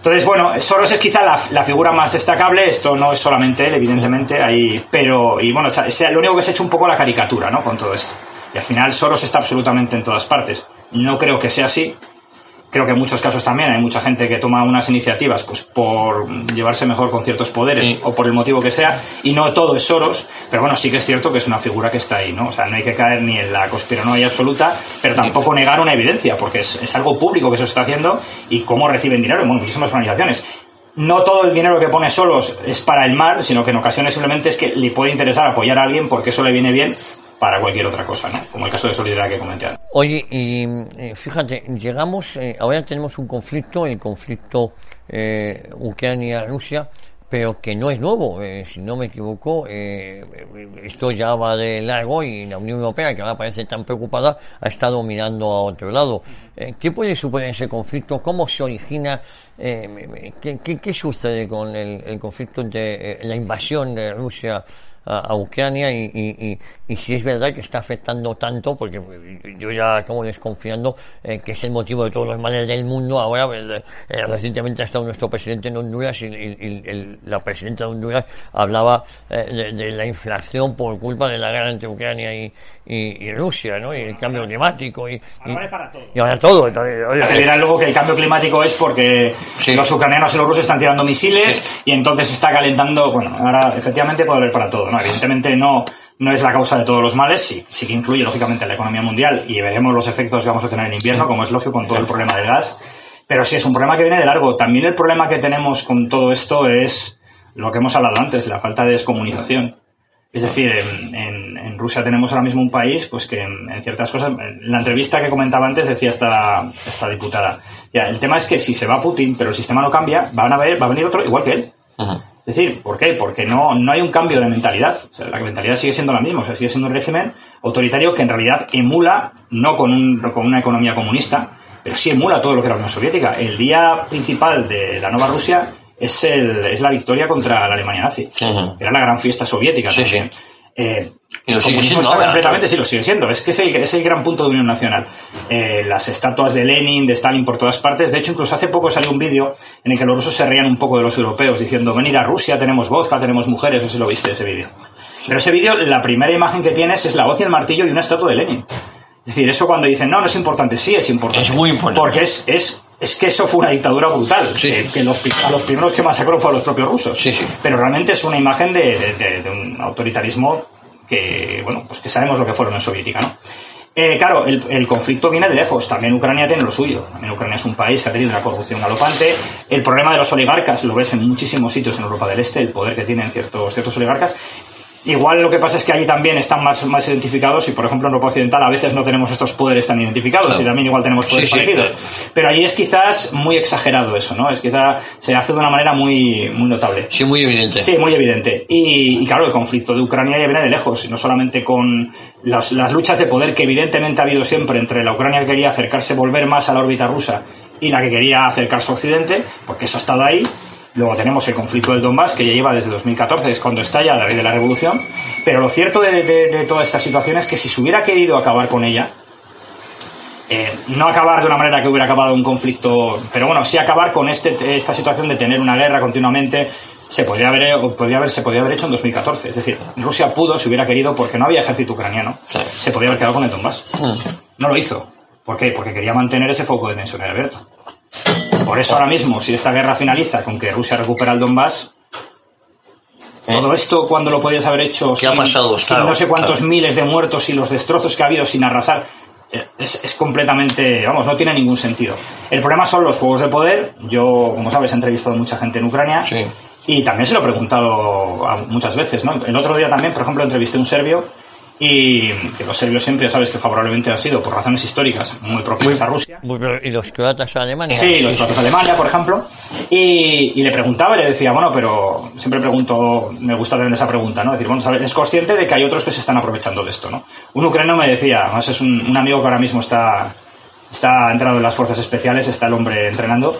Entonces, bueno, Soros es quizá la, la figura más destacable, esto no es solamente él, evidentemente, ahí, pero, y bueno, lo único que se ha hecho un poco la caricatura, ¿no? Con todo esto. Y al final Soros está absolutamente en todas partes. No creo que sea así. Creo que en muchos casos también hay mucha gente que toma unas iniciativas pues por llevarse mejor con ciertos poderes Sí. o por el motivo que sea, y no todo es Soros, pero bueno, sí que es cierto que es una figura que está ahí, ¿no? O sea, no hay que caer ni en la conspiranoia absoluta, pero tampoco negar una evidencia, porque es, es algo público que se está haciendo y cómo reciben dinero, bueno, muchísimas organizaciones. No todo el dinero que pone Soros es para el mar, sino que en ocasiones simplemente es que le puede interesar apoyar a alguien porque eso le viene bien para cualquier otra cosa, ¿no? Como el caso de Solidaridad que comenté antes. Oye, y eh, fíjate, llegamos, eh, ahora tenemos un conflicto, el conflicto eh, Ucrania-Rusia, pero que no es nuevo, eh, si no me equivoco, eh, esto ya va de largo y la Unión Europea, que ahora parece tan preocupada, ha estado mirando a otro lado. Eh, ¿Qué puede suponer ese conflicto? ¿Cómo se origina? Eh, ¿qué, qué, qué sucede con el, el conflicto de eh, la invasión de Rusia a, a Ucrania y, y, y, y si es verdad que está afectando tanto, porque yo ya acabo desconfiando eh, que es el motivo de todos los males del mundo. Ahora, el- eh, recientemente ha estado nuestro presidente en Honduras y, y- y el- la presidenta de Honduras hablaba eh, de, de la inflación por culpa de la guerra entre Ucrania y, y, y Rusia, ¿no? Y el cambio climático y, y, Ahora vale para todo. y ahora todo. Entonces, luego que el cambio climático es porque Sí. los ucranianos y los rusos están tirando misiles y entonces está calentando. Bueno, ahora efectivamente puede haber para todo, ¿no? Evidentemente no, no es la causa de todos los males, sí, sí que influye lógicamente en la economía mundial y veremos los efectos que vamos a tener en invierno, como es lógico con todo el problema del gas. Pero sí es un problema que viene de largo. También el problema que tenemos con todo esto es lo que hemos hablado antes, la falta de descomunización. Es decir, en, en- en Rusia tenemos ahora mismo un país pues que en, en ciertas cosas, en la entrevista que comentaba antes decía esta, esta diputada, ya, el tema es que si se va Putin, pero el sistema no cambia, van a ver, va a venir otro igual que él. Ajá. Es decir, ¿por qué? Porque no, no hay un cambio de mentalidad. O sea, la mentalidad sigue siendo la misma. O sea, sigue siendo un régimen autoritario que en realidad emula, no con, un, con una economía comunista, pero sí emula todo lo que era la Unión Soviética. El día principal de la nueva Rusia es, el, es la victoria contra la Alemania nazi. Era la gran fiesta soviética. Sí, también. sí. Eh, Y lo sigue siendo ahora. completamente, sí, lo sigue siendo. Es que es el, es el gran punto de unión nacional. Eh, las estatuas de Lenin, de Stalin por todas partes. De hecho, incluso hace poco salió un vídeo en el que los rusos se reían un poco de los europeos, diciendo, venir a Rusia, tenemos vodka, tenemos mujeres. No sé si lo viste ese vídeo. Pero ese vídeo, la primera imagen que tienes es la hoz y el martillo y una estatua de Lenin. Es decir, eso cuando dicen, no, no es importante, sí es importante. Es muy importante. Porque es, es, es que eso fue una dictadura brutal. Sí. Que, que los, a los primeros que masacró fue a los propios rusos. Sí, sí. Pero realmente es una imagen de, de- de- de un autoritarismo que, bueno, pues que sabemos lo que fue la Unión Soviética, ¿no? Eh, claro, el, el conflicto viene de lejos. También Ucrania tiene lo suyo. También Ucrania es un país que ha tenido una corrupción galopante. El problema de los oligarcas lo ves en muchísimos sitios en Europa del Este, el poder que tienen ciertos, ciertos oligarcas. Igual lo que pasa es que allí también están más, más identificados y, por ejemplo, en Europa Occidental a veces no tenemos estos poderes tan identificados Claro. y también igual tenemos poderes Sí, sí, parecidos. claro. Pero allí es quizás muy exagerado eso, ¿no? Es quizá se hace de una manera muy, muy notable. Sí, muy evidente. Sí, muy evidente. Y, y claro, el conflicto de Ucrania ya viene de lejos, no solamente con las, las luchas de poder que evidentemente ha habido siempre entre la Ucrania que quería acercarse, volver más a la órbita rusa y la que quería acercarse a Occidente, porque eso ha estado ahí. Luego tenemos el conflicto del Donbass, que ya lleva desde 2014, es cuando estalla la ley de la revolución. Pero lo cierto de, de- de toda esta situación es que si se hubiera querido acabar con ella, eh, no acabar de una manera que hubiera acabado un conflicto, pero bueno, sí acabar con este, esta situación de tener una guerra continuamente, se podría haber, o podría haber, se podría haber hecho en 2014. Es decir, Rusia pudo, si hubiera querido, porque no había ejército ucraniano, Claro. se podría haber quedado con el Donbass. Mm. No lo hizo. ¿Por qué? Porque quería mantener ese foco de tensión abierto. Por eso ahora mismo, si esta guerra finaliza con que Rusia recupera el Donbass, ¿Eh? todo esto cuando lo podías haber hecho ¿Qué ha pasado? sin Claro, no sé cuántos claro. miles de muertos y los destrozos que ha habido sin arrasar, eh, es, es completamente, vamos, no tiene ningún sentido. El problema son los juegos de poder. Yo, como sabes, he entrevistado a mucha gente en Ucrania. Sí. Y también se lo he preguntado muchas veces, ¿no? El otro día también, por ejemplo, entrevisté a un serbio y que los serbios siempre, ya sabes que favorablemente han sido por razones históricas muy propias a Rusia. ¿Y los croatas a Alemania? Sí, los croatas a Alemania, por ejemplo. Y, y, le preguntaba y le decía, bueno, pero siempre pregunto, me gusta tener esa pregunta, ¿no? Es decir, bueno, ¿sabes? es consciente de que hay otros que se están aprovechando de esto, ¿no? Un ucraniano me decía, además es un, un amigo que ahora mismo está, está entrado en las fuerzas especiales, está el hombre entrenando,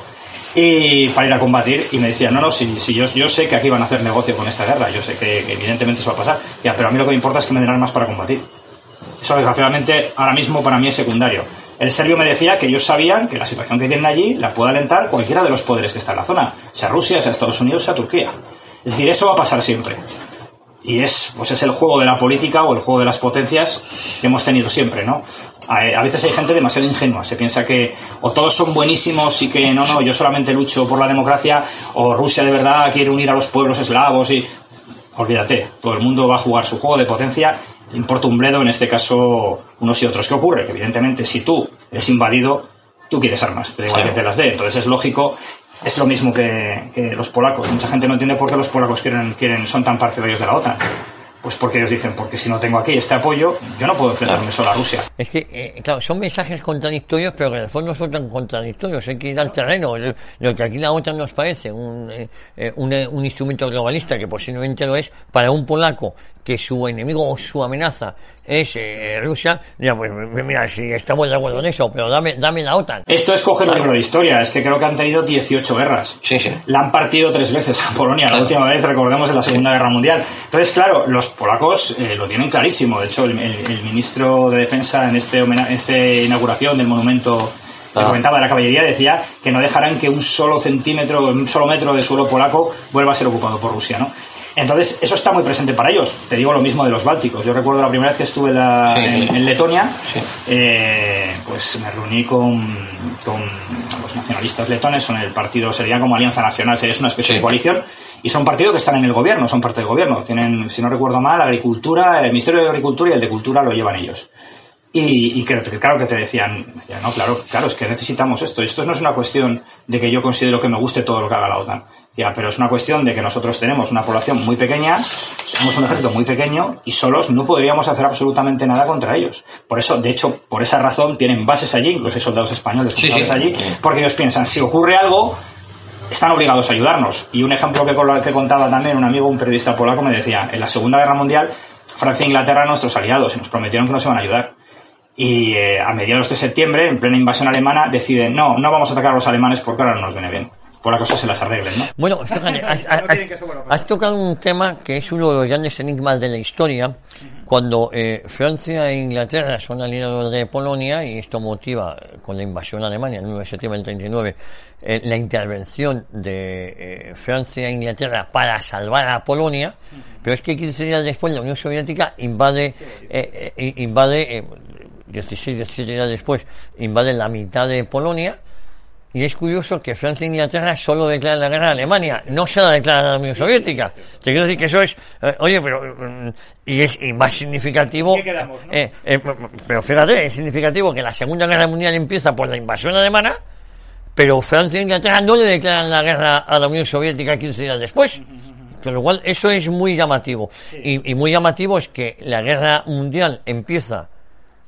y para ir a combatir y me decía, no, no, si, si yo, sé que aquí van a hacer negocio con esta guerra, yo sé que, evidentemente eso va a pasar, pero a mí lo que me importa es que me den armas para combatir. Eso desgraciadamente ahora mismo para mí es secundario. El serbio me decía que ellos sabían que la situación que tienen allí la puede alentar cualquiera de los poderes que está en la zona, sea Rusia, sea Estados Unidos, sea Turquía. Es decir, eso va a pasar siempre. Y es, pues es el juego de la política o el juego de las potencias que hemos tenido siempre, ¿no? A veces hay gente demasiado ingenua, se piensa que o todos son buenísimos y que no, no, yo solamente lucho por la democracia, o Rusia de verdad quiere unir a los pueblos eslavos y... Olvídate, todo el mundo va a jugar su juego de potencia, importa un bledo, en este caso unos y otros. ¿Qué ocurre? Que evidentemente si tú eres invadido, tú quieres armas, te da igual que te las dé. Entonces es lógico es lo mismo que, que, los polacos. Mucha gente no entiende por qué los polacos quieren, quieren, son tan partidarios de la OTAN. Pues porque ellos dicen, porque si no tengo aquí este apoyo, yo no puedo enfrentarme solo a Rusia. Es que, eh, claro, son mensajes contradictorios, pero que en el fondo son tan contradictorios. Hay que ir al terreno. Lo que aquí la OTAN nos parece un, eh, un, un instrumento globalista, que posiblemente lo es, para un polaco que su enemigo o su amenaza es eh, Rusia, ya pues mira, si estamos de acuerdo en eso, pero dame, dame la OTAN. Esto es coger libro de historia, es que creo que han tenido 18 guerras. Sí, sí. La han partido tres veces a Polonia, la última vez, recordemos, en la Segunda Guerra Mundial. Entonces, claro, los polacos eh, lo tienen clarísimo. De hecho, el, el, el, ministro de Defensa en este, en este inauguración del monumento que comentaba de la caballería decía que no dejarán que un solo centímetro, un solo metro de suelo polaco vuelva a ser ocupado por Rusia, ¿no? Entonces, eso está muy presente para ellos. Te digo lo mismo de los bálticos. Yo recuerdo la primera vez que estuve la, sí, en, sí. en, Letonia, sí. eh, pues me reuní con, con, los nacionalistas letones, son el partido, sería como Alianza Nacional, sería una especie de coalición, y son partidos que están en el gobierno, son parte del gobierno. Tienen, si no recuerdo mal, agricultura, el Ministerio de Agricultura y el de Cultura lo llevan ellos. Y, y claro, claro, que te decían, decían, no, claro, claro, es que necesitamos esto. Esto no es una cuestión de que yo considero que me guste todo lo que haga la OTAN. Ya, pero es una cuestión de que nosotros tenemos una población muy pequeña, somos un ejército muy pequeño y solos no podríamos hacer absolutamente nada contra ellos. Por eso, de hecho, por esa razón tienen bases allí, incluso hay soldados españoles sí, bases sí. allí, porque ellos piensan, si ocurre algo, están obligados a ayudarnos. Y un ejemplo que, que contaba también un amigo, un periodista polaco, me decía, en la Segunda Guerra Mundial, Francia e Inglaterra eran nuestros aliados y nos prometieron que nos iban a ayudar. Y eh, a mediados de septiembre, en plena invasión alemana, deciden, no, no vamos a atacar a los alemanes porque ahora no nos viene bien por la cosa se las arreglen, ¿no? Bueno, fíjate, has, has, has, tocado un tema que es uno de los grandes enigmas de la historia, cuando eh, Francia e Inglaterra son aliados de Polonia y esto motiva con la invasión alemana el 9 de septiembre del 39 eh, la intervención de eh, Francia e Inglaterra para salvar a Polonia, pero es que 15 días después la Unión Soviética invade, invade 16, 17 días después, invade la mitad de Polonia y es curioso que Francia e Inglaterra solo declaran la guerra a Alemania, no se la declaran a la Unión Soviética. Te quiero decir que eso es, eh, oye, pero, mm, y es y más significativo, quedamos, no? eh, eh, pero fíjate, es significativo que la Segunda Guerra Mundial empieza por la invasión alemana, pero Francia e Inglaterra no le declaran la guerra a la Unión Soviética 15 días después. Con lo cual, eso es muy llamativo. Sí. Y, y muy llamativo es que la guerra mundial empieza,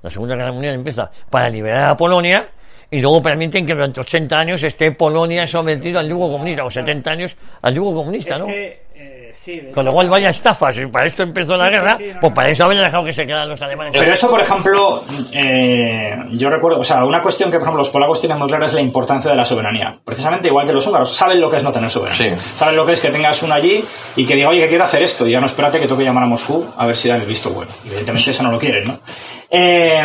la Segunda Guerra Mundial empieza para liberar a Polonia, y luego permiten que durante 80 años esté Polonia sometido al yugo comunista, o 70 años al yugo comunista, es ¿no? Que, eh, sí, Con lo cual vaya estafa, si para esto empezó la sí, guerra, sí, no, pues para eso habían dejado que se quedaran los alemanes. Pero eso, por ejemplo, eh, yo recuerdo, o sea, una cuestión que, por ejemplo, los polacos tienen muy clara es la importancia de la soberanía. Precisamente igual que los húngaros, saben lo que es no tener soberanía. Sí. Saben lo que es que tengas uno allí y que diga, oye, que quiero hacer esto, y ya no espérate que toque llamar a Moscú a ver si dan el visto bueno. Evidentemente eso no lo quieren, ¿no? Eh,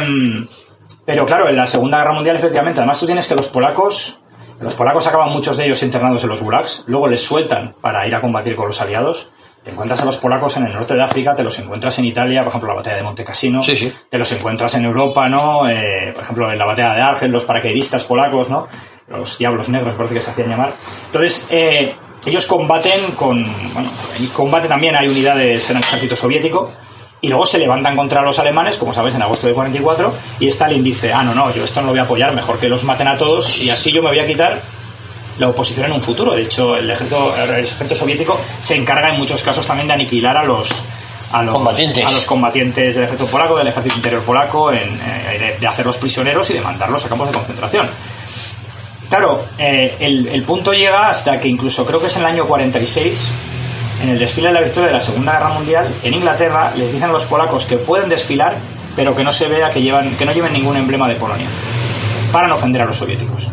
pero claro, en la Segunda Guerra Mundial, efectivamente, además tú tienes que los polacos, los polacos acaban muchos de ellos internados en los gulags, luego les sueltan para ir a combatir con los aliados. Te encuentras a los polacos en el norte de África, te los encuentras en Italia, por ejemplo, la batalla de Monte Cassino, Sí, sí. te los encuentras en Europa, ¿no? Eh, por ejemplo, en la batalla de Argel, los paracaidistas polacos, ¿no? Los diablos negros, parece que se hacían llamar. Entonces, eh, ellos combaten con, bueno, en combate también hay unidades en el ejército soviético, y luego se levantan contra los alemanes, como sabéis, en agosto de 44, y Stalin dice, ah, no, no, yo esto no lo voy a apoyar, mejor que los maten a todos, y así yo me voy a quitar la oposición en un futuro. De hecho, el ejército, el ejército soviético se encarga en muchos casos también de aniquilar a los a los Combatientes. a los combatientes del ejército polaco, del ejército interior polaco, en, eh, de, de hacerlos prisioneros y de mandarlos a campos de concentración. Claro, eh, el, el punto llega hasta que incluso creo que es en el año 46, en el desfile de la victoria de la Segunda Guerra Mundial, en Inglaterra les dicen a los polacos que pueden desfilar, pero que no se vea que, llevan, que no lleven ningún emblema de Polonia, para no ofender a los soviéticos.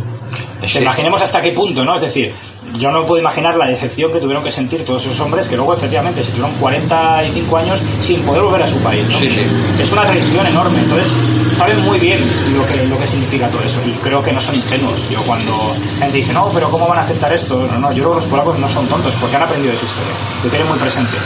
Es Te que- imaginemos hasta qué punto, ¿no? Es decir, yo no puedo imaginar la decepción que tuvieron que sentir todos esos hombres que luego efectivamente se tuvieron 45 años sin poder volver a su país. ¿no? Sí, sí. Es una traición enorme. Entonces, saben muy bien lo que, lo que significa todo eso. Y creo que no son ingenuos. Yo cuando gente dice, no, pero ¿cómo van a aceptar esto? No, no, yo creo que los polacos no son tontos porque han aprendido de su historia. Lo tienen muy presente.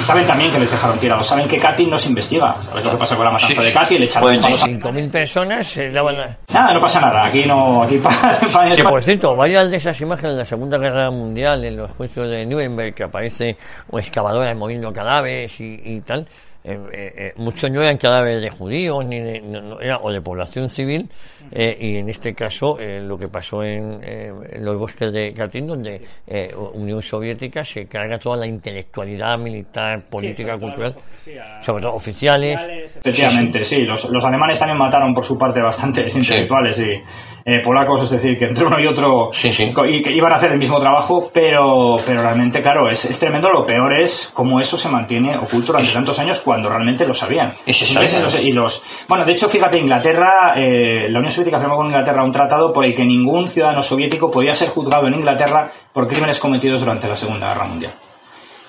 Y saben también que les dejaron tirados. Saben que Katyn no se investiga. ¿Sabes lo que pasa con la matanza Sí, de sí. Katyn? Le echaron Pues, palos a- 5.000 personas se daban a... Nada, no pasa nada. Aquí no... Aquí para, para- Que por cierto, varias de esas imágenes de la Segunda Guerra Mundial en los juicios de Nuremberg que aparece o excavadores moviendo cadáveres y, y tal, eh, eh, eh, muchos no eran cadáveres de judíos ni de, no- no, era, o de población civil eh, y en este caso eh, lo que pasó en, eh, en los bosques de Katyn donde eh, Unión Soviética se carga toda la intelectualidad militar, política, cultural, sobre todo oficiales, Efectivamente, sí. Los, los alemanes también mataron por su parte bastantes intelectuales y eh, polacos, es decir, que entre uno y otro Sí, sí. co- y que iban a hacer el mismo trabajo, pero, pero realmente, claro, es, es tremendo. Lo peor es cómo eso se mantiene oculto durante tantos años cuando realmente lo sabían. Y se los, bueno, de hecho, fíjate, Inglaterra, eh, la Unión Soviética firmó con Inglaterra un tratado por el que ningún ciudadano soviético podía ser juzgado en Inglaterra por crímenes cometidos durante la Segunda Guerra Mundial.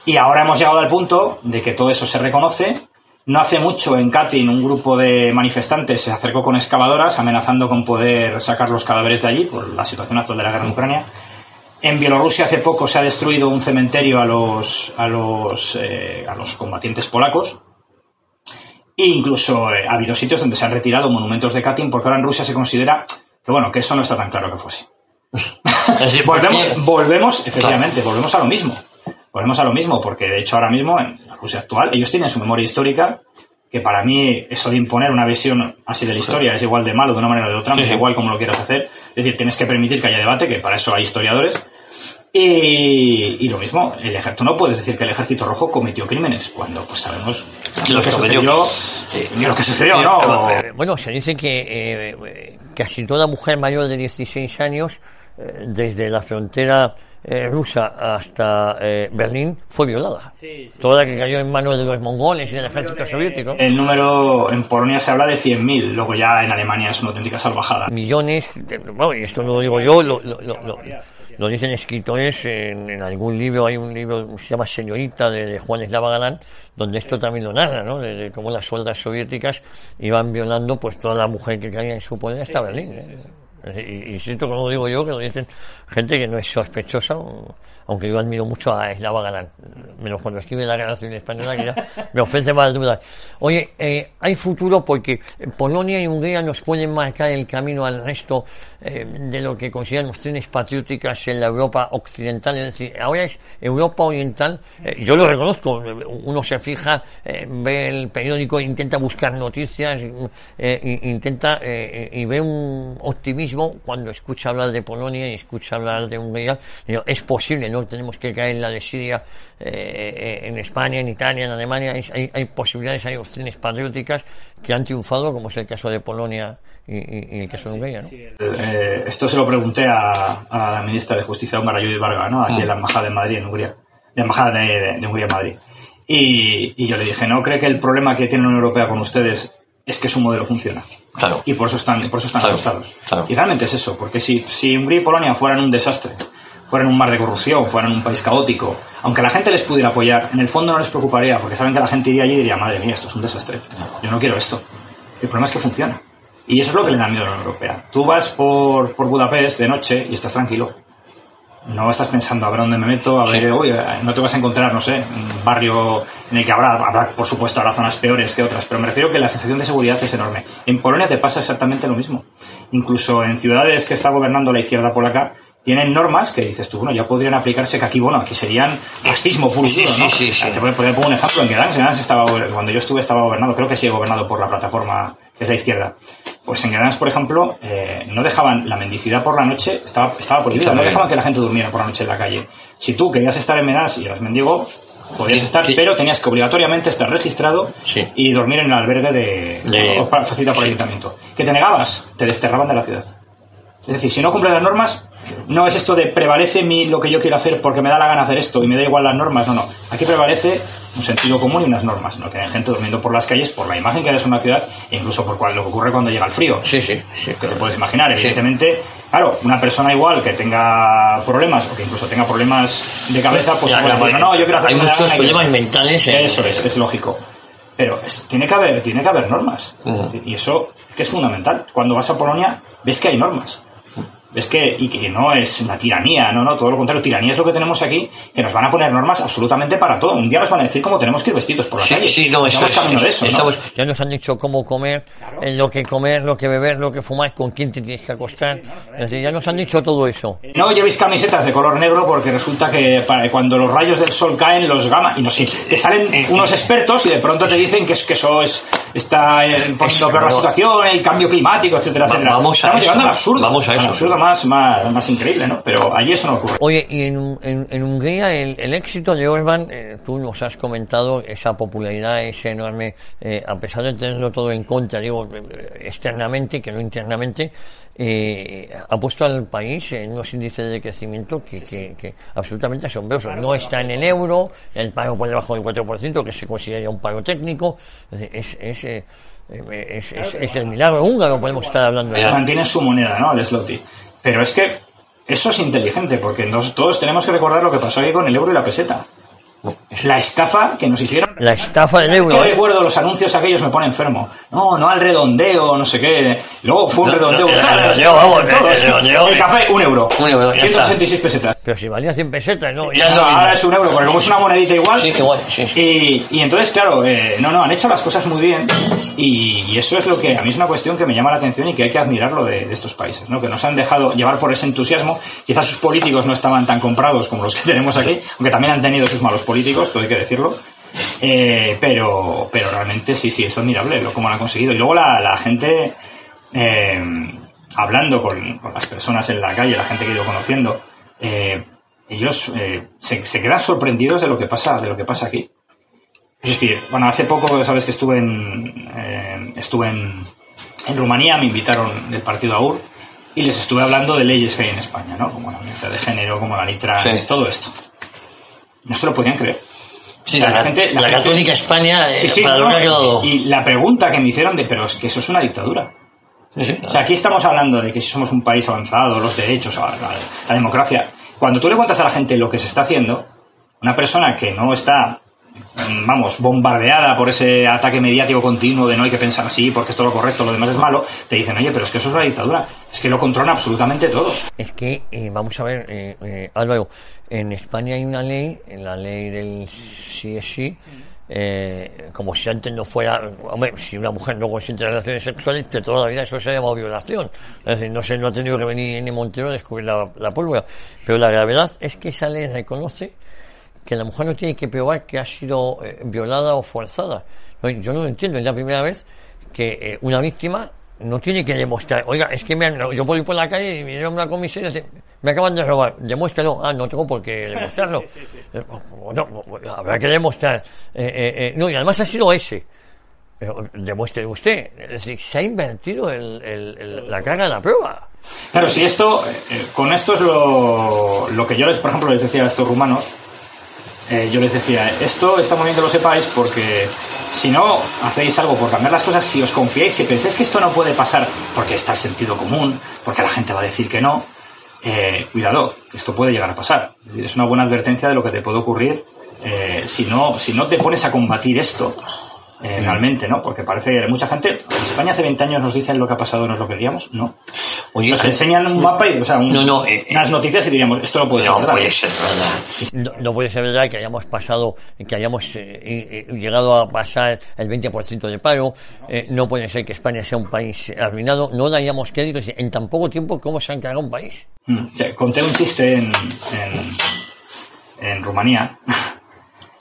Y ahora hemos llegado al punto de que todo eso se reconoce. No hace mucho en Katyn un grupo de manifestantes se acercó con excavadoras amenazando con poder sacar los cadáveres de allí por la situación actual de la guerra en Ucrania. En Bielorrusia hace poco se ha destruido un cementerio a los, a los, eh, a los combatientes polacos. E incluso eh, ha habido sitios donde se han retirado monumentos de Katyn porque ahora en Rusia se considera que bueno, que eso no está tan claro que fuese. Es decir, Volvemos, volvemos, efectivamente, volvemos a lo mismo. Volvemos a lo mismo, porque de hecho ahora mismo en la Rusia actual ellos tienen su memoria histórica, que para mí eso de imponer una visión así de la historia es igual de malo de una manera o de otra, Sí, sí. igual como lo quieras hacer. Es decir, tienes que permitir que haya debate, que para eso hay historiadores. Y, y lo mismo, el ejército no puedes decir que el ejército rojo cometió crímenes, cuando pues sabemos lo que sucedió, eh, lo que sucedió, ¿no? Eh, bueno, se dice que eh, eh, casi toda mujer mayor de 16 años, eh, desde la frontera eh, rusa hasta eh, Berlín, fue violada. Toda la que cayó en manos de los mongoles y del ejército soviético. El número en Polonia se habla de 100.000, luego ya en Alemania es una auténtica salvajada. millones, de- bueno, y esto no lo digo yo, lo, lo, lo, lo- dicen escritores en, en algún libro, hay un libro se llama Señorita de, de Juan Eslava Galán, donde esto también lo narra, ¿no? De, de cómo las sueldas soviéticas iban violando pues toda la mujer que caía en su poder hasta Berlín. ¿eh? Y, y siento que lo digo yo, que lo dicen gente que no es sospechosa, o- aunque yo admiro mucho a Eslava Galán, menos cuando escribe la Civil Española, que ya me ofrece más dudas. Oye, eh, hay futuro porque Polonia y Hungría nos pueden marcar el camino al resto eh, de lo que consideran opciones patrióticas en la Europa occidental, es decir, ahora es Europa oriental, eh, yo lo reconozco, uno se fija, eh, ve el periódico, intenta buscar noticias, eh, intenta y ve un optimismo cuando escucha hablar de Polonia y escucha hablar de Hungría, es posible, no tenemos que caer en la de Siria, eh, eh, en España, en Italia, en Alemania, hay, posibilidades, hay opciones patrióticas que han triunfado, como es el caso de Polonia y, y- y el caso de Hungría, ¿no? Eh, esto se lo pregunté a, a la ministra de Justicia húngara, Judith Varga, ¿no? aquí en la Embajada de Madrid, en Hungría. La Embajada de, de- de Hungría en Madrid. Y, y yo le dije, ¿no cree que el problema que tiene la Unión Europea con ustedes es que su modelo funciona? Claro. Y por eso están, por eso están Claro, asustados. claro. Y realmente es eso, porque si, si Hungría y Polonia fueran un desastre, fueran un mar de corrupción, fueran un país caótico, aunque la gente les pudiera apoyar, en el fondo no les preocuparía, porque saben que la gente iría allí y diría, madre mía, esto es un desastre. Yo no quiero esto. El problema es que funciona. Y eso es lo que le da miedo a la Unión Europea. Tú vas por, por Budapest de noche y estás tranquilo. No estás pensando a ver dónde me meto, a ver, oye, no te vas a encontrar, no sé, un barrio en el que habrá, habrá, por supuesto, habrá zonas peores que otras, pero me refiero que la sensación de seguridad es enorme. En Polonia te pasa exactamente lo mismo. Incluso en ciudades que está gobernando la izquierda polaca, tienen normas que dices tú, bueno, ya podrían aplicarse que aquí, bueno, aquí serían fascismo puro Sí, duro, ¿no? sí, sí. Te voy a poner un ejemplo, en Gdansk, Gdansk estaba, cuando yo estuve estaba gobernado, creo que sigue gobernado por la plataforma que es la izquierda. Pues en Gdansk, por ejemplo, eh, no dejaban la mendicidad por la noche, estaba, estaba prohibida, no dejaban que la gente durmiera por la noche en la calle. Si tú querías estar en Gdansk y eras mendigo, podías estar, sí. pero tenías que obligatoriamente estar registrado Sí. y dormir en el albergue de, De- o para- facilitado por el ayuntamiento. Que te negabas, te desterraban de la ciudad. Es decir, si no cumples las normas, no es esto de prevalece mi, lo que yo quiero hacer porque me da la gana hacer esto y me da igual las normas. No, no. Aquí prevalece un sentido común y unas normas. ¿no? Que hay gente durmiendo por las calles por la imagen que es una ciudad e incluso por cual- lo que ocurre cuando llega el frío. Sí, sí, sí. Que te puedes imaginar, Sí. evidentemente. Claro, una persona igual que tenga problemas o que incluso tenga problemas de cabeza, pues Ya, puede ya, decir, bueno, no, yo quiero hacer hay que muchos problemas mentales en- Eso es, es lógico. Pero es- tiene que haber, tiene que haber normas. Y eso que es fundamental. Cuando vas a Polonia, ves que hay normas. Ves que, y que no es una tiranía, no, no, todo lo contrario, tiranía es lo que tenemos aquí, que nos van a poner normas absolutamente para todo. Un día nos van a decir cómo tenemos que ir vestidos por la Sí, calle. sí, no, eso Estamos es- camino de es- eso, Ya nos han dicho cómo comer, eh, lo que comer, lo que beber, lo que fumar, con quién te tienes que acostar. Es decir, ya nos han dicho todo eso. No llevéis camisetas de color negro porque resulta que para- cuando los rayos del sol caen, los gamma y no sé, te salen unos expertos y de pronto te dicen que, es, que eso es, está poniendo peor la situación, el cambio climático, etcétera, Va- etcétera. vamos a Estamos eso, llegando al absurdo. vamos a al eso. absurdo más, más, más increíble, ¿no? Pero allí eso no ocurre. Oye, y en, en, en Hungría el, el éxito de Orban, eh, tú nos has comentado esa popularidad, ese enorme, eh, a pesar de tenerlo todo en contra, digo, eh, externamente que no internamente, eh, ha puesto al país en unos índices de crecimiento que, que, que absolutamente asombrosos. No está en el euro, el paro por debajo del 4%, que se considera un paro técnico, es, es, es, eh, eh, es, es- es el milagro húngaro, podemos estar hablando de Mantienen su moneda, ¿no? El slotty. Pero es que eso es inteligente porque nos- todos tenemos que recordar lo que pasó ahí con el euro y la peseta. La estafa que nos hicieron La estafa del euro. Yo ¿eh? recuerdo los anuncios aquellos me pone enfermo. No, no al redondeo, no sé qué. Luego fue un No, redondeo. no, el redondeo, vamos, café, un euro. Un euro, ya está. 166 pesetas. Pero si valía 100 pesetas, ¿no? Ya ahora es un euro, porque como es una monedita igual. Sí, igual, sí. Y, y entonces, claro, eh, no, no, han hecho las cosas muy bien y, y eso es lo que a mí es una cuestión que me llama la atención y que hay que admirarlo de, de estos países, ¿no? Que nos han dejado llevar por ese entusiasmo. Quizás sus políticos no estaban tan comprados como los que tenemos aquí, aunque también han tenido sus malos políticos, todo hay que decirlo. Eh, pero, pero realmente sí, sí, es admirable lo cómo lo han conseguido. Y luego la, la gente, eh, hablando con, con las personas en la calle, la gente que he ido conociendo, eh, ellos se, se quedan sorprendidos de lo que pasa, de lo que pasa aquí. Es decir, bueno, hace poco, sabes que estuve en, estuve en, en Rumanía, me invitaron del partido AUR y les estuve hablando de leyes que hay en España, ¿no? Como la violencia de género, como la nitra, Sí. todo esto. No se lo podían creer. Sí, La la, gente- la la gente- católica España, eh, Sí, sí, para lo no, que ha quedado... y la pregunta que me hicieron de, pero es que eso es una dictadura. Sí. O sea, aquí estamos hablando de que si somos un país avanzado, los derechos, la, democracia. Cuando tú le cuentas a la gente lo que se está haciendo, una persona que no está, vamos, bombardeada por ese ataque mediático continuo de no hay que pensar así porque esto es lo correcto, lo demás es malo, te dicen, oye, pero es que eso es una dictadura. Es que lo controlan absolutamente todo. Es que, eh, vamos a ver, eh, eh, Álvaro, en España hay una ley, la ley del sí es sí, eh, como si antes no fuera, hombre, si una mujer no consiente relaciones sexuales, de toda la vida eso se ha llamado violación. Es decir, no sé, no ha tenido que venir ni Montero a descubrir la, la pólvora. Pero la gravedad es que esa ley reconoce que la mujer no tiene que probar que ha sido eh, violada o forzada. No, Yo no lo entiendo, es la primera vez que eh, una víctima no tiene que demostrar, oiga, es que me han- yo puedo ir por la calle y me una comisaría me acaban de robar, demuéstralo, ah, no tengo por qué demostrarlo. Eh, no, no, habrá que demostrar. Eh, eh, eh, no, y además ha sido ese. Pero demuestre usted. Es decir, se ha invertido el- el- el- la carga de la prueba. Claro, si esto, eh, con esto es lo, lo que yo les, por ejemplo, les decía a estos rumanos, eh, yo les decía, esto está muy bien que lo sepáis porque si no hacéis algo por cambiar las cosas, si os confiáis, si pensáis que esto no puede pasar porque está el sentido común, porque la gente va a decir que no, eh, cuidado, esto puede llegar a pasar. Es una buena advertencia de lo que te puede ocurrir eh, si, no, si no te pones a combatir esto. realmente, ¿no? Porque parece que mucha gente, en España hace 20 años nos dicen lo que ha pasado no es lo que queríamos, no. Oye, Nos enseñan un mapa y, o sea, un- No, no, eh, unas noticias y diríamos, esto no puede ser no verdad. puede ser verdad. No, no puede ser verdad que hayamos pasado, que hayamos eh, eh, llegado a pasar el 20% de paro. eh, no puede ser que España sea un país arruinado. No le hayamos querido en tan poco tiempo cómo se han cargado un país. Mm, conté un chiste en, en, en Rumanía.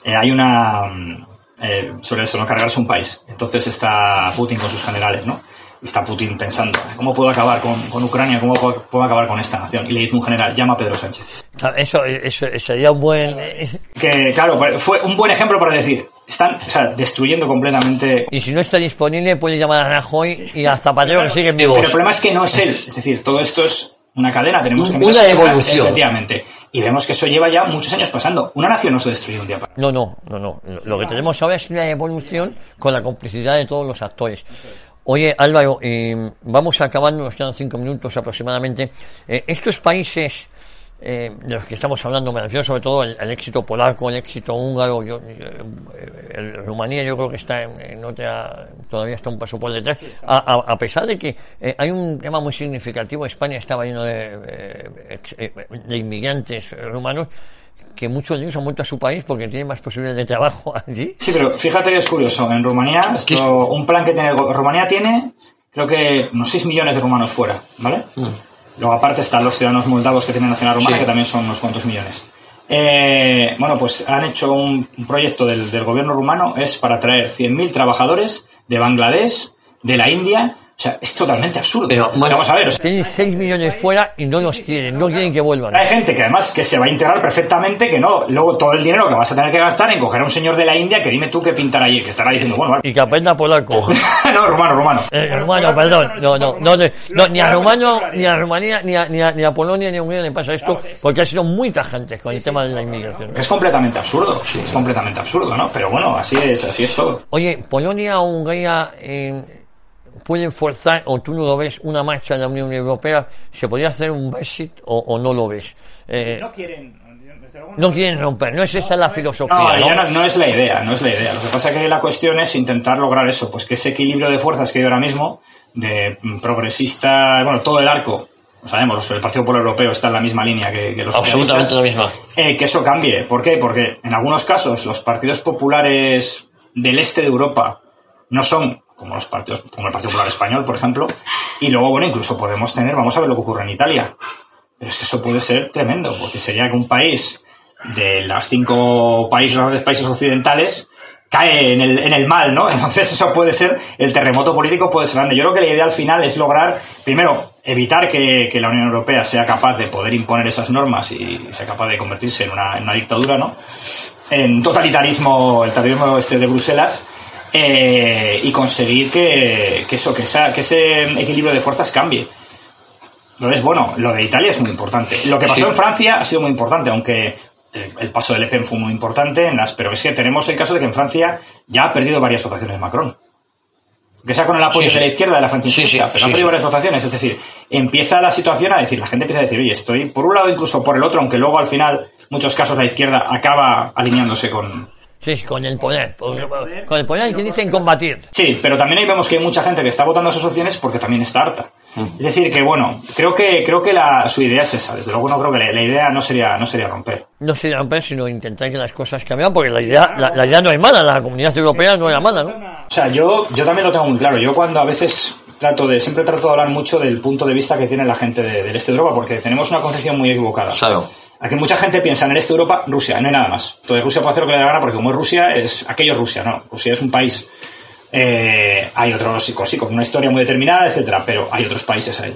Eh, hay una... mm, eh, sobre eso, no cargarse un país. Entonces está Putin con sus generales, ¿no? Está Putin pensando, ¿cómo puedo acabar con, con Ucrania? ¿Cómo puedo, puedo acabar con esta nación? Y le dice un general, llama a Pedro Sánchez. Claro, Eso, eso sería un buen... Que, claro, fue un buen ejemplo para decir, están o sea, destruyendo completamente... Y si no está disponible, puede llamar a Rajoy y a Zapatero que siguen vivos. Pero el problema es que no es él. Es decir, todo esto es una cadena, tenemos que... Una evolución. Efectivamente. Y vemos que eso lleva ya muchos años pasando. Una nación no se destruye un día para No, no, no, no. Lo que tenemos ahora es una evolución con la complicidad de todos los actores. Oye, Álvaro, eh, vamos acabando, nos quedan cinco minutos aproximadamente. Eh, estos países eh, de los que estamos hablando, me refiero sobre todo al, al éxito polaco, el éxito húngaro, yo, yo- eh, el Rumanía yo creo que está en, en otra, todavía está un paso por detrás, a, a- a pesar de que eh, hay un tema muy significativo, España estaba lleno de, de inmigrantes rumanos, que muchos de ellos han vuelto a su país porque tienen más posibilidades de trabajo allí. Sí, pero fíjate que es curioso. En Rumanía, esto- un plan que tiene. Rumanía tiene, creo que unos 6 millones de rumanos fuera, ¿vale? Luego, aparte, están los ciudadanos moldavos que tienen nacionalidad rumana, Sí. que también son unos cuantos millones. Eh, bueno, pues han hecho un, un proyecto del, del gobierno rumano, es para traer 100.000 trabajadores de Bangladesh, de la India. O sea, es totalmente absurdo. Pero, bueno, Vamos a ver, o sea, Tienen 6 millones fuera y no los quieren, no quieren que vuelvan. hay gente que además que se va a integrar perfectamente, que no, luego todo el dinero que vas a tener que gastar en coger a un señor de la India que dime tú qué pintará allí, que estará diciendo, bueno, vale. Y que aprenda polaco. no, rumano, rumano. Eh, rumano, perdón. No, no, no, no, no, ni a Rumano, ni a Rumanía, ni a, ni a, ni a Polonia, ni a Hungría le pasa esto, porque han sido muy tajantes con el tema de la inmigración. Es completamente absurdo, es completamente absurdo, ¿no? Pero bueno, así es, así es todo. Oye, Polonia o Hungría eh, pueden forzar, o tú no lo ves, una marcha en la Unión Europea, ¿se podría hacer un Brexit o, o no lo ves? Eh, quieren, no quieren romper, no es esa la filosofía, No, ¿no? no, no es la idea, no es la idea. Lo que pasa es que la cuestión es intentar lograr eso, pues que ese equilibrio de fuerzas que hay ahora mismo, de mm, progresista, bueno, todo el arco, lo sabemos, el Partido Popular Europeo está en la misma línea que, que los Absolutamente la misma. Eh, que eso cambie. ¿Por qué? Porque en algunos casos los partidos populares del este de Europa no son como los partidos, como el Partido Popular Español, por ejemplo, y luego, bueno, incluso podemos tener, vamos a ver lo que ocurre en Italia. Pero es que eso puede ser tremendo, porque sería que un país de las cinco países, los grandes países occidentales cae en el, en el mal, ¿no? Entonces eso puede ser, el terremoto político puede ser grande. Yo creo que la idea al final es lograr, primero, evitar que, que la Unión Europea sea capaz de poder imponer esas normas y sea capaz de convertirse en una, en una dictadura, ¿no? En totalitarismo, el totalitarismo este de Bruselas, eh, y conseguir que, que eso, que, esa- que ese equilibrio de fuerzas cambie. Entonces, bueno, lo de Italia es muy importante. Lo que pasó Sí. en Francia ha sido muy importante, aunque el, el paso del Le Pen fue muy importante, en las, pero es que tenemos el caso de que en Francia ya ha perdido varias votaciones Macron. Que sea con el apoyo Sí, sí. de la izquierda de la Francia pero han perdido varias votaciones. Es decir, empieza la situación a decir, la gente empieza a decir, oye, estoy por un lado incluso por el otro, aunque luego al final, muchos casos la izquierda acaba alineándose con, Sí, con el poder. Con, con el poder que dicen combatir. Sí, pero también ahí vemos que hay mucha gente que está votando esas opciones porque también está harta. Es decir, que bueno, creo que creo que la, su idea es esa. Desde luego no creo que la, la idea no sería no sería romper. No se romper, sino intentar que las cosas cambien, porque la idea, la, la idea no es mala, la comunidad europea no era mala, ¿no? O sea, yo yo también lo tengo muy claro. Yo cuando a veces trato de siempre trato de hablar mucho del punto de vista que tiene la gente de- este de Europa porque tenemos una concepción muy equivocada. Claro. Aquí mucha gente piensa en el este de Europa, Rusia, no hay nada más. Entonces Rusia puede hacer lo que le dé la gana porque como es Rusia, es aquello es Rusia, no. Rusia es un país. Eh, hay otros, sí, con- una historia muy determinada, etcétera, pero hay otros países ahí.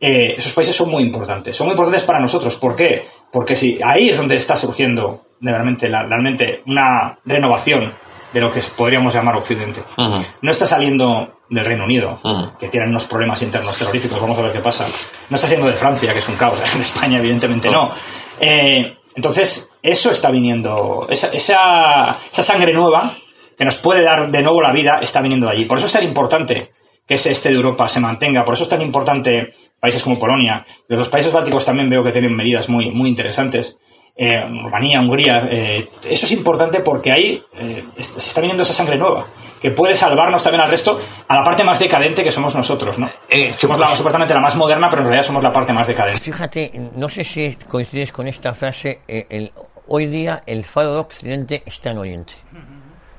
Eh, esos países son muy importantes. Son muy importantes para nosotros. ¿Por qué? Porque si ahí es donde está surgiendo realmente, la- realmente una renovación de lo que podríamos llamar Occidente. No está saliendo del Reino Unido, Ujú. que tienen unos problemas internos terroríficos, vamos a ver qué pasa. No está saliendo de Francia, que es un caos, en España evidentemente no. Eh, entonces, eso está viniendo, esa, esa, esa sangre nueva que nos puede dar de nuevo la vida está viniendo de allí. Por eso es tan importante que ese este de Europa se mantenga, por eso es tan importante países como Polonia, los países bálticos también veo que tienen medidas muy, muy interesantes. Eh, Rumanía, Hungría, eh, eso es importante porque ahí eh, se está viniendo esa sangre nueva, que puede salvarnos también al resto, a la parte más decadente que somos nosotros, ¿no? Eh, somos la, supuestamente la más moderna, pero en realidad somos la parte más decadente. Fíjate, no sé si coincides con esta frase, eh, el, hoy día el faro de Occidente está en Oriente.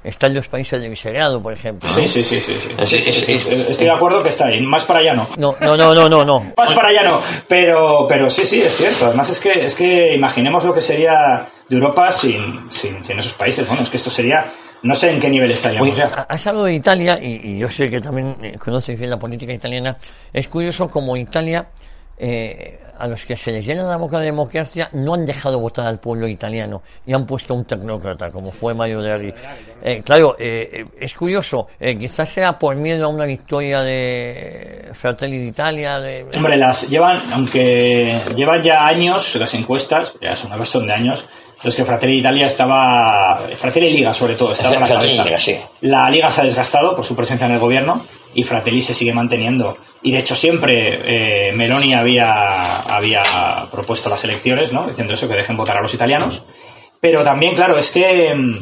Está en los países de Visegrado, por ejemplo. Sí, sí, sí, sí. sí. Es- Sí, sí, es- sí, es- sí. Estoy de acuerdo que está ahí, más para allá no. No, no, no, no, no. Más para allá no, pero, pero sí, sí, es cierto. Además es que, es que imaginemos lo que sería de Europa sin, sin, sin esos países. Bueno, es que esto sería No sé en qué nivel estaríamos ya. Ha- Has hablado de Italia y, y yo sé que también eh, conoces bien la política italiana. Es curioso como Italia, eh, a los que se les llena la boca de democracia, no han dejado votar al pueblo italiano y han puesto un tecnócrata, como fue Mario Draghi. Eh, claro, eh, eh, es curioso, eh, quizás sea por miedo a una victoria de Fratelli d'Italia, de... Hombre, las llevan, aunque llevan ya años las encuestas, ya es una cuestión de años, los que Fratelli Italia estaba, Fratelli Liga sobre todo, estaba en la Fratelli cabeza. Liga, sí. La Liga se ha desgastado por su presencia en el gobierno y Fratelli se sigue manteniendo. Y de hecho siempre eh, Meloni había, había propuesto las elecciones, ¿no? Diciendo eso, que dejen votar a los italianos. Pero también, claro, es que mm,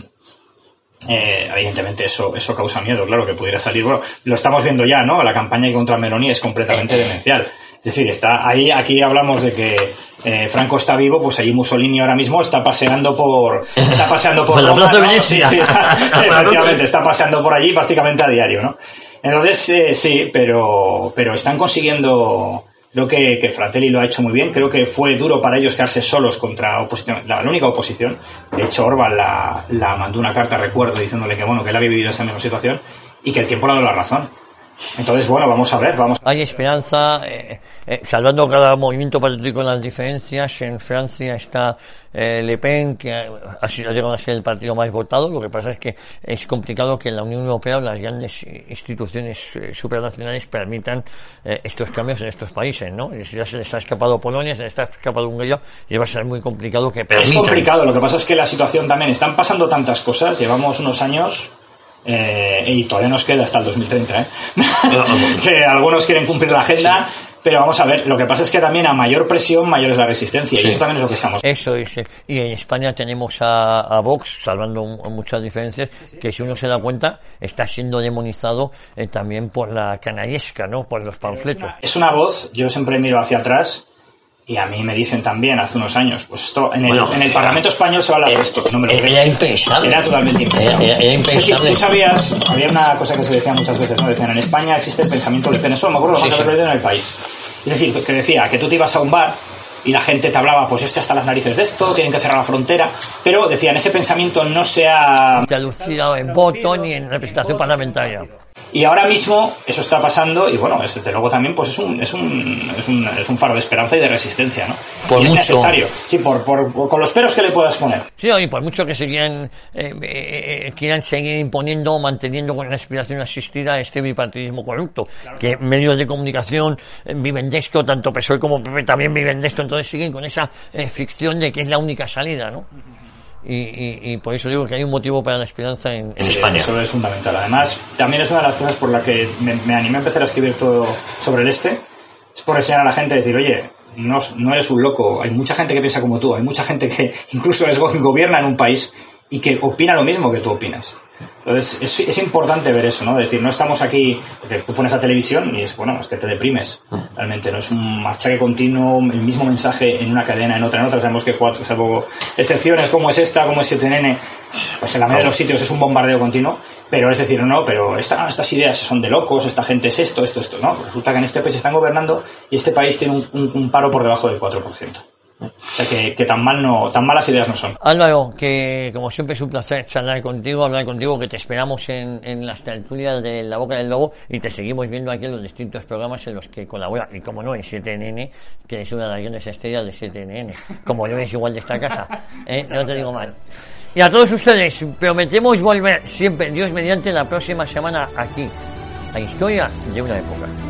eh, evidentemente eso, eso causa miedo, claro, que pudiera salir. Bueno, lo estamos viendo ya, ¿no? La campaña contra Meloni es completamente demencial. Es decir, está ahí, aquí hablamos de que eh, Franco está vivo, pues allí Mussolini ahora mismo está paseando por, está paseando por Por la Plaza de ¿no? Venecia. Sí, está- efectivamente, está paseando por allí prácticamente a diario, ¿no? Entonces, eh, sí, pero, pero están consiguiendo, creo que, que Fratelli lo ha hecho muy bien, creo que fue duro para ellos quedarse solos contra oposición, la, única oposición. De hecho, Orban la, la mandó una carta, recuerdo, diciéndole que bueno, que él había vivido esa misma situación y que el tiempo le ha dado la razón. Entonces, bueno, vamos a ver, vamos Hay esperanza, eh, eh, salvando cada movimiento patriótico las diferencias. En Francia está eh, Le Pen, que ha, ha sido- ha llegado a ser el partido más votado. Lo que pasa es que es complicado que la Unión Europea o las grandes instituciones eh, supranacionales permitan eh, estos cambios en estos países, ¿no? Si ya se les ha escapado Polonia, se les ha escapado Hungría, y va a ser muy complicado que Es permitan. complicado, lo que pasa es que la situación también, están pasando tantas cosas, llevamos unos años eh, y todavía nos queda hasta el 2030, ¿eh? que algunos quieren cumplir la agenda, pero vamos a ver, lo que pasa es que también a mayor presión, mayor es la resistencia, y eso también es lo que estamos. Eso es. Y en España tenemos a, a Vox, salvando un- muchas diferencias, que si uno se da cuenta, está siendo demonizado eh, también por la canallesca, ¿no? Por los panfletos. Es una voz, yo siempre miro hacia atrás, y a mí me dicen también hace unos años, pues esto, en el, Bueno, en el Parlamento Español se va a hablar de esto, no me lo Era, impensable. Era totalmente impensable. Era, era- era Es decir, impensable. tú sabías, había una cosa que se decía muchas veces, ¿no? Decían, en España existe el pensamiento Pen, eso me acuerdo Sí, cuando sí. lo leído en el país. Es decir, que decía que tú te ibas a un bar y la gente te hablaba, pues este hasta las narices de esto, tienen que cerrar la frontera, pero decían, ese pensamiento no se ha... Traducido en voto ni en representación parlamentaria. Y ahora mismo eso está pasando y bueno, es- desde luego también pues es un, es un, es un, es un faro de esperanza y de resistencia, ¿no? Por y es necesario. Sí, por, por, por- con los peros que le puedas poner. Sí, y por mucho que se quieran, eh, eh, quieran seguir imponiendo o manteniendo con la aspiración asistida este bipartidismo corrupto, que medios de comunicación eh, viven de esto, tanto PSOE como PP también viven de esto, entonces siguen con esa eh, ficción de que es la única salida, ¿no? Y, y, y por eso digo que hay un motivo para la esperanza en, España. Eso es fundamental. Además, también es una de las cosas por la que me, me animé a empezar a escribir todo sobre el este. Es por enseñar a la gente a decir, oye, no, no eres un loco. Hay mucha gente que piensa como tú. Hay mucha gente que incluso es, go- gobierna en un país y que opina lo mismo que tú opinas. Entonces, es, es importante ver eso, ¿no? Es decir, no estamos aquí, porque tú pones la televisión y es, bueno, es que te deprimes. Realmente no es un machaque continuo, el mismo mensaje en una cadena, en otra, en otra. Sabemos que cuatro, salvo excepciones como es esta, como es 7N, pues en la mayoría de los sitios es un bombardeo continuo. Pero es decir, no, pero esta- estas ideas son de locos, esta gente es esto, esto, esto. No, resulta que en este país están gobernando y este país tiene un, un- un paro por debajo del 4%. O sea que, que tan mal no, tan malas ideas no son. Álvaro, que como siempre es un placer charlar contigo, hablar contigo, que te esperamos en, en las tertulias de La Boca del Lobo y te seguimos viendo aquí en los distintos programas en los que colabora, y como no, en 7NN, que es una de las grandes estrellas de 7NN, como no es igual de esta casa, ¿eh? no te digo mal. Y a todos ustedes, prometemos volver siempre, Dios mediante, la próxima semana aquí, a Historia de una época.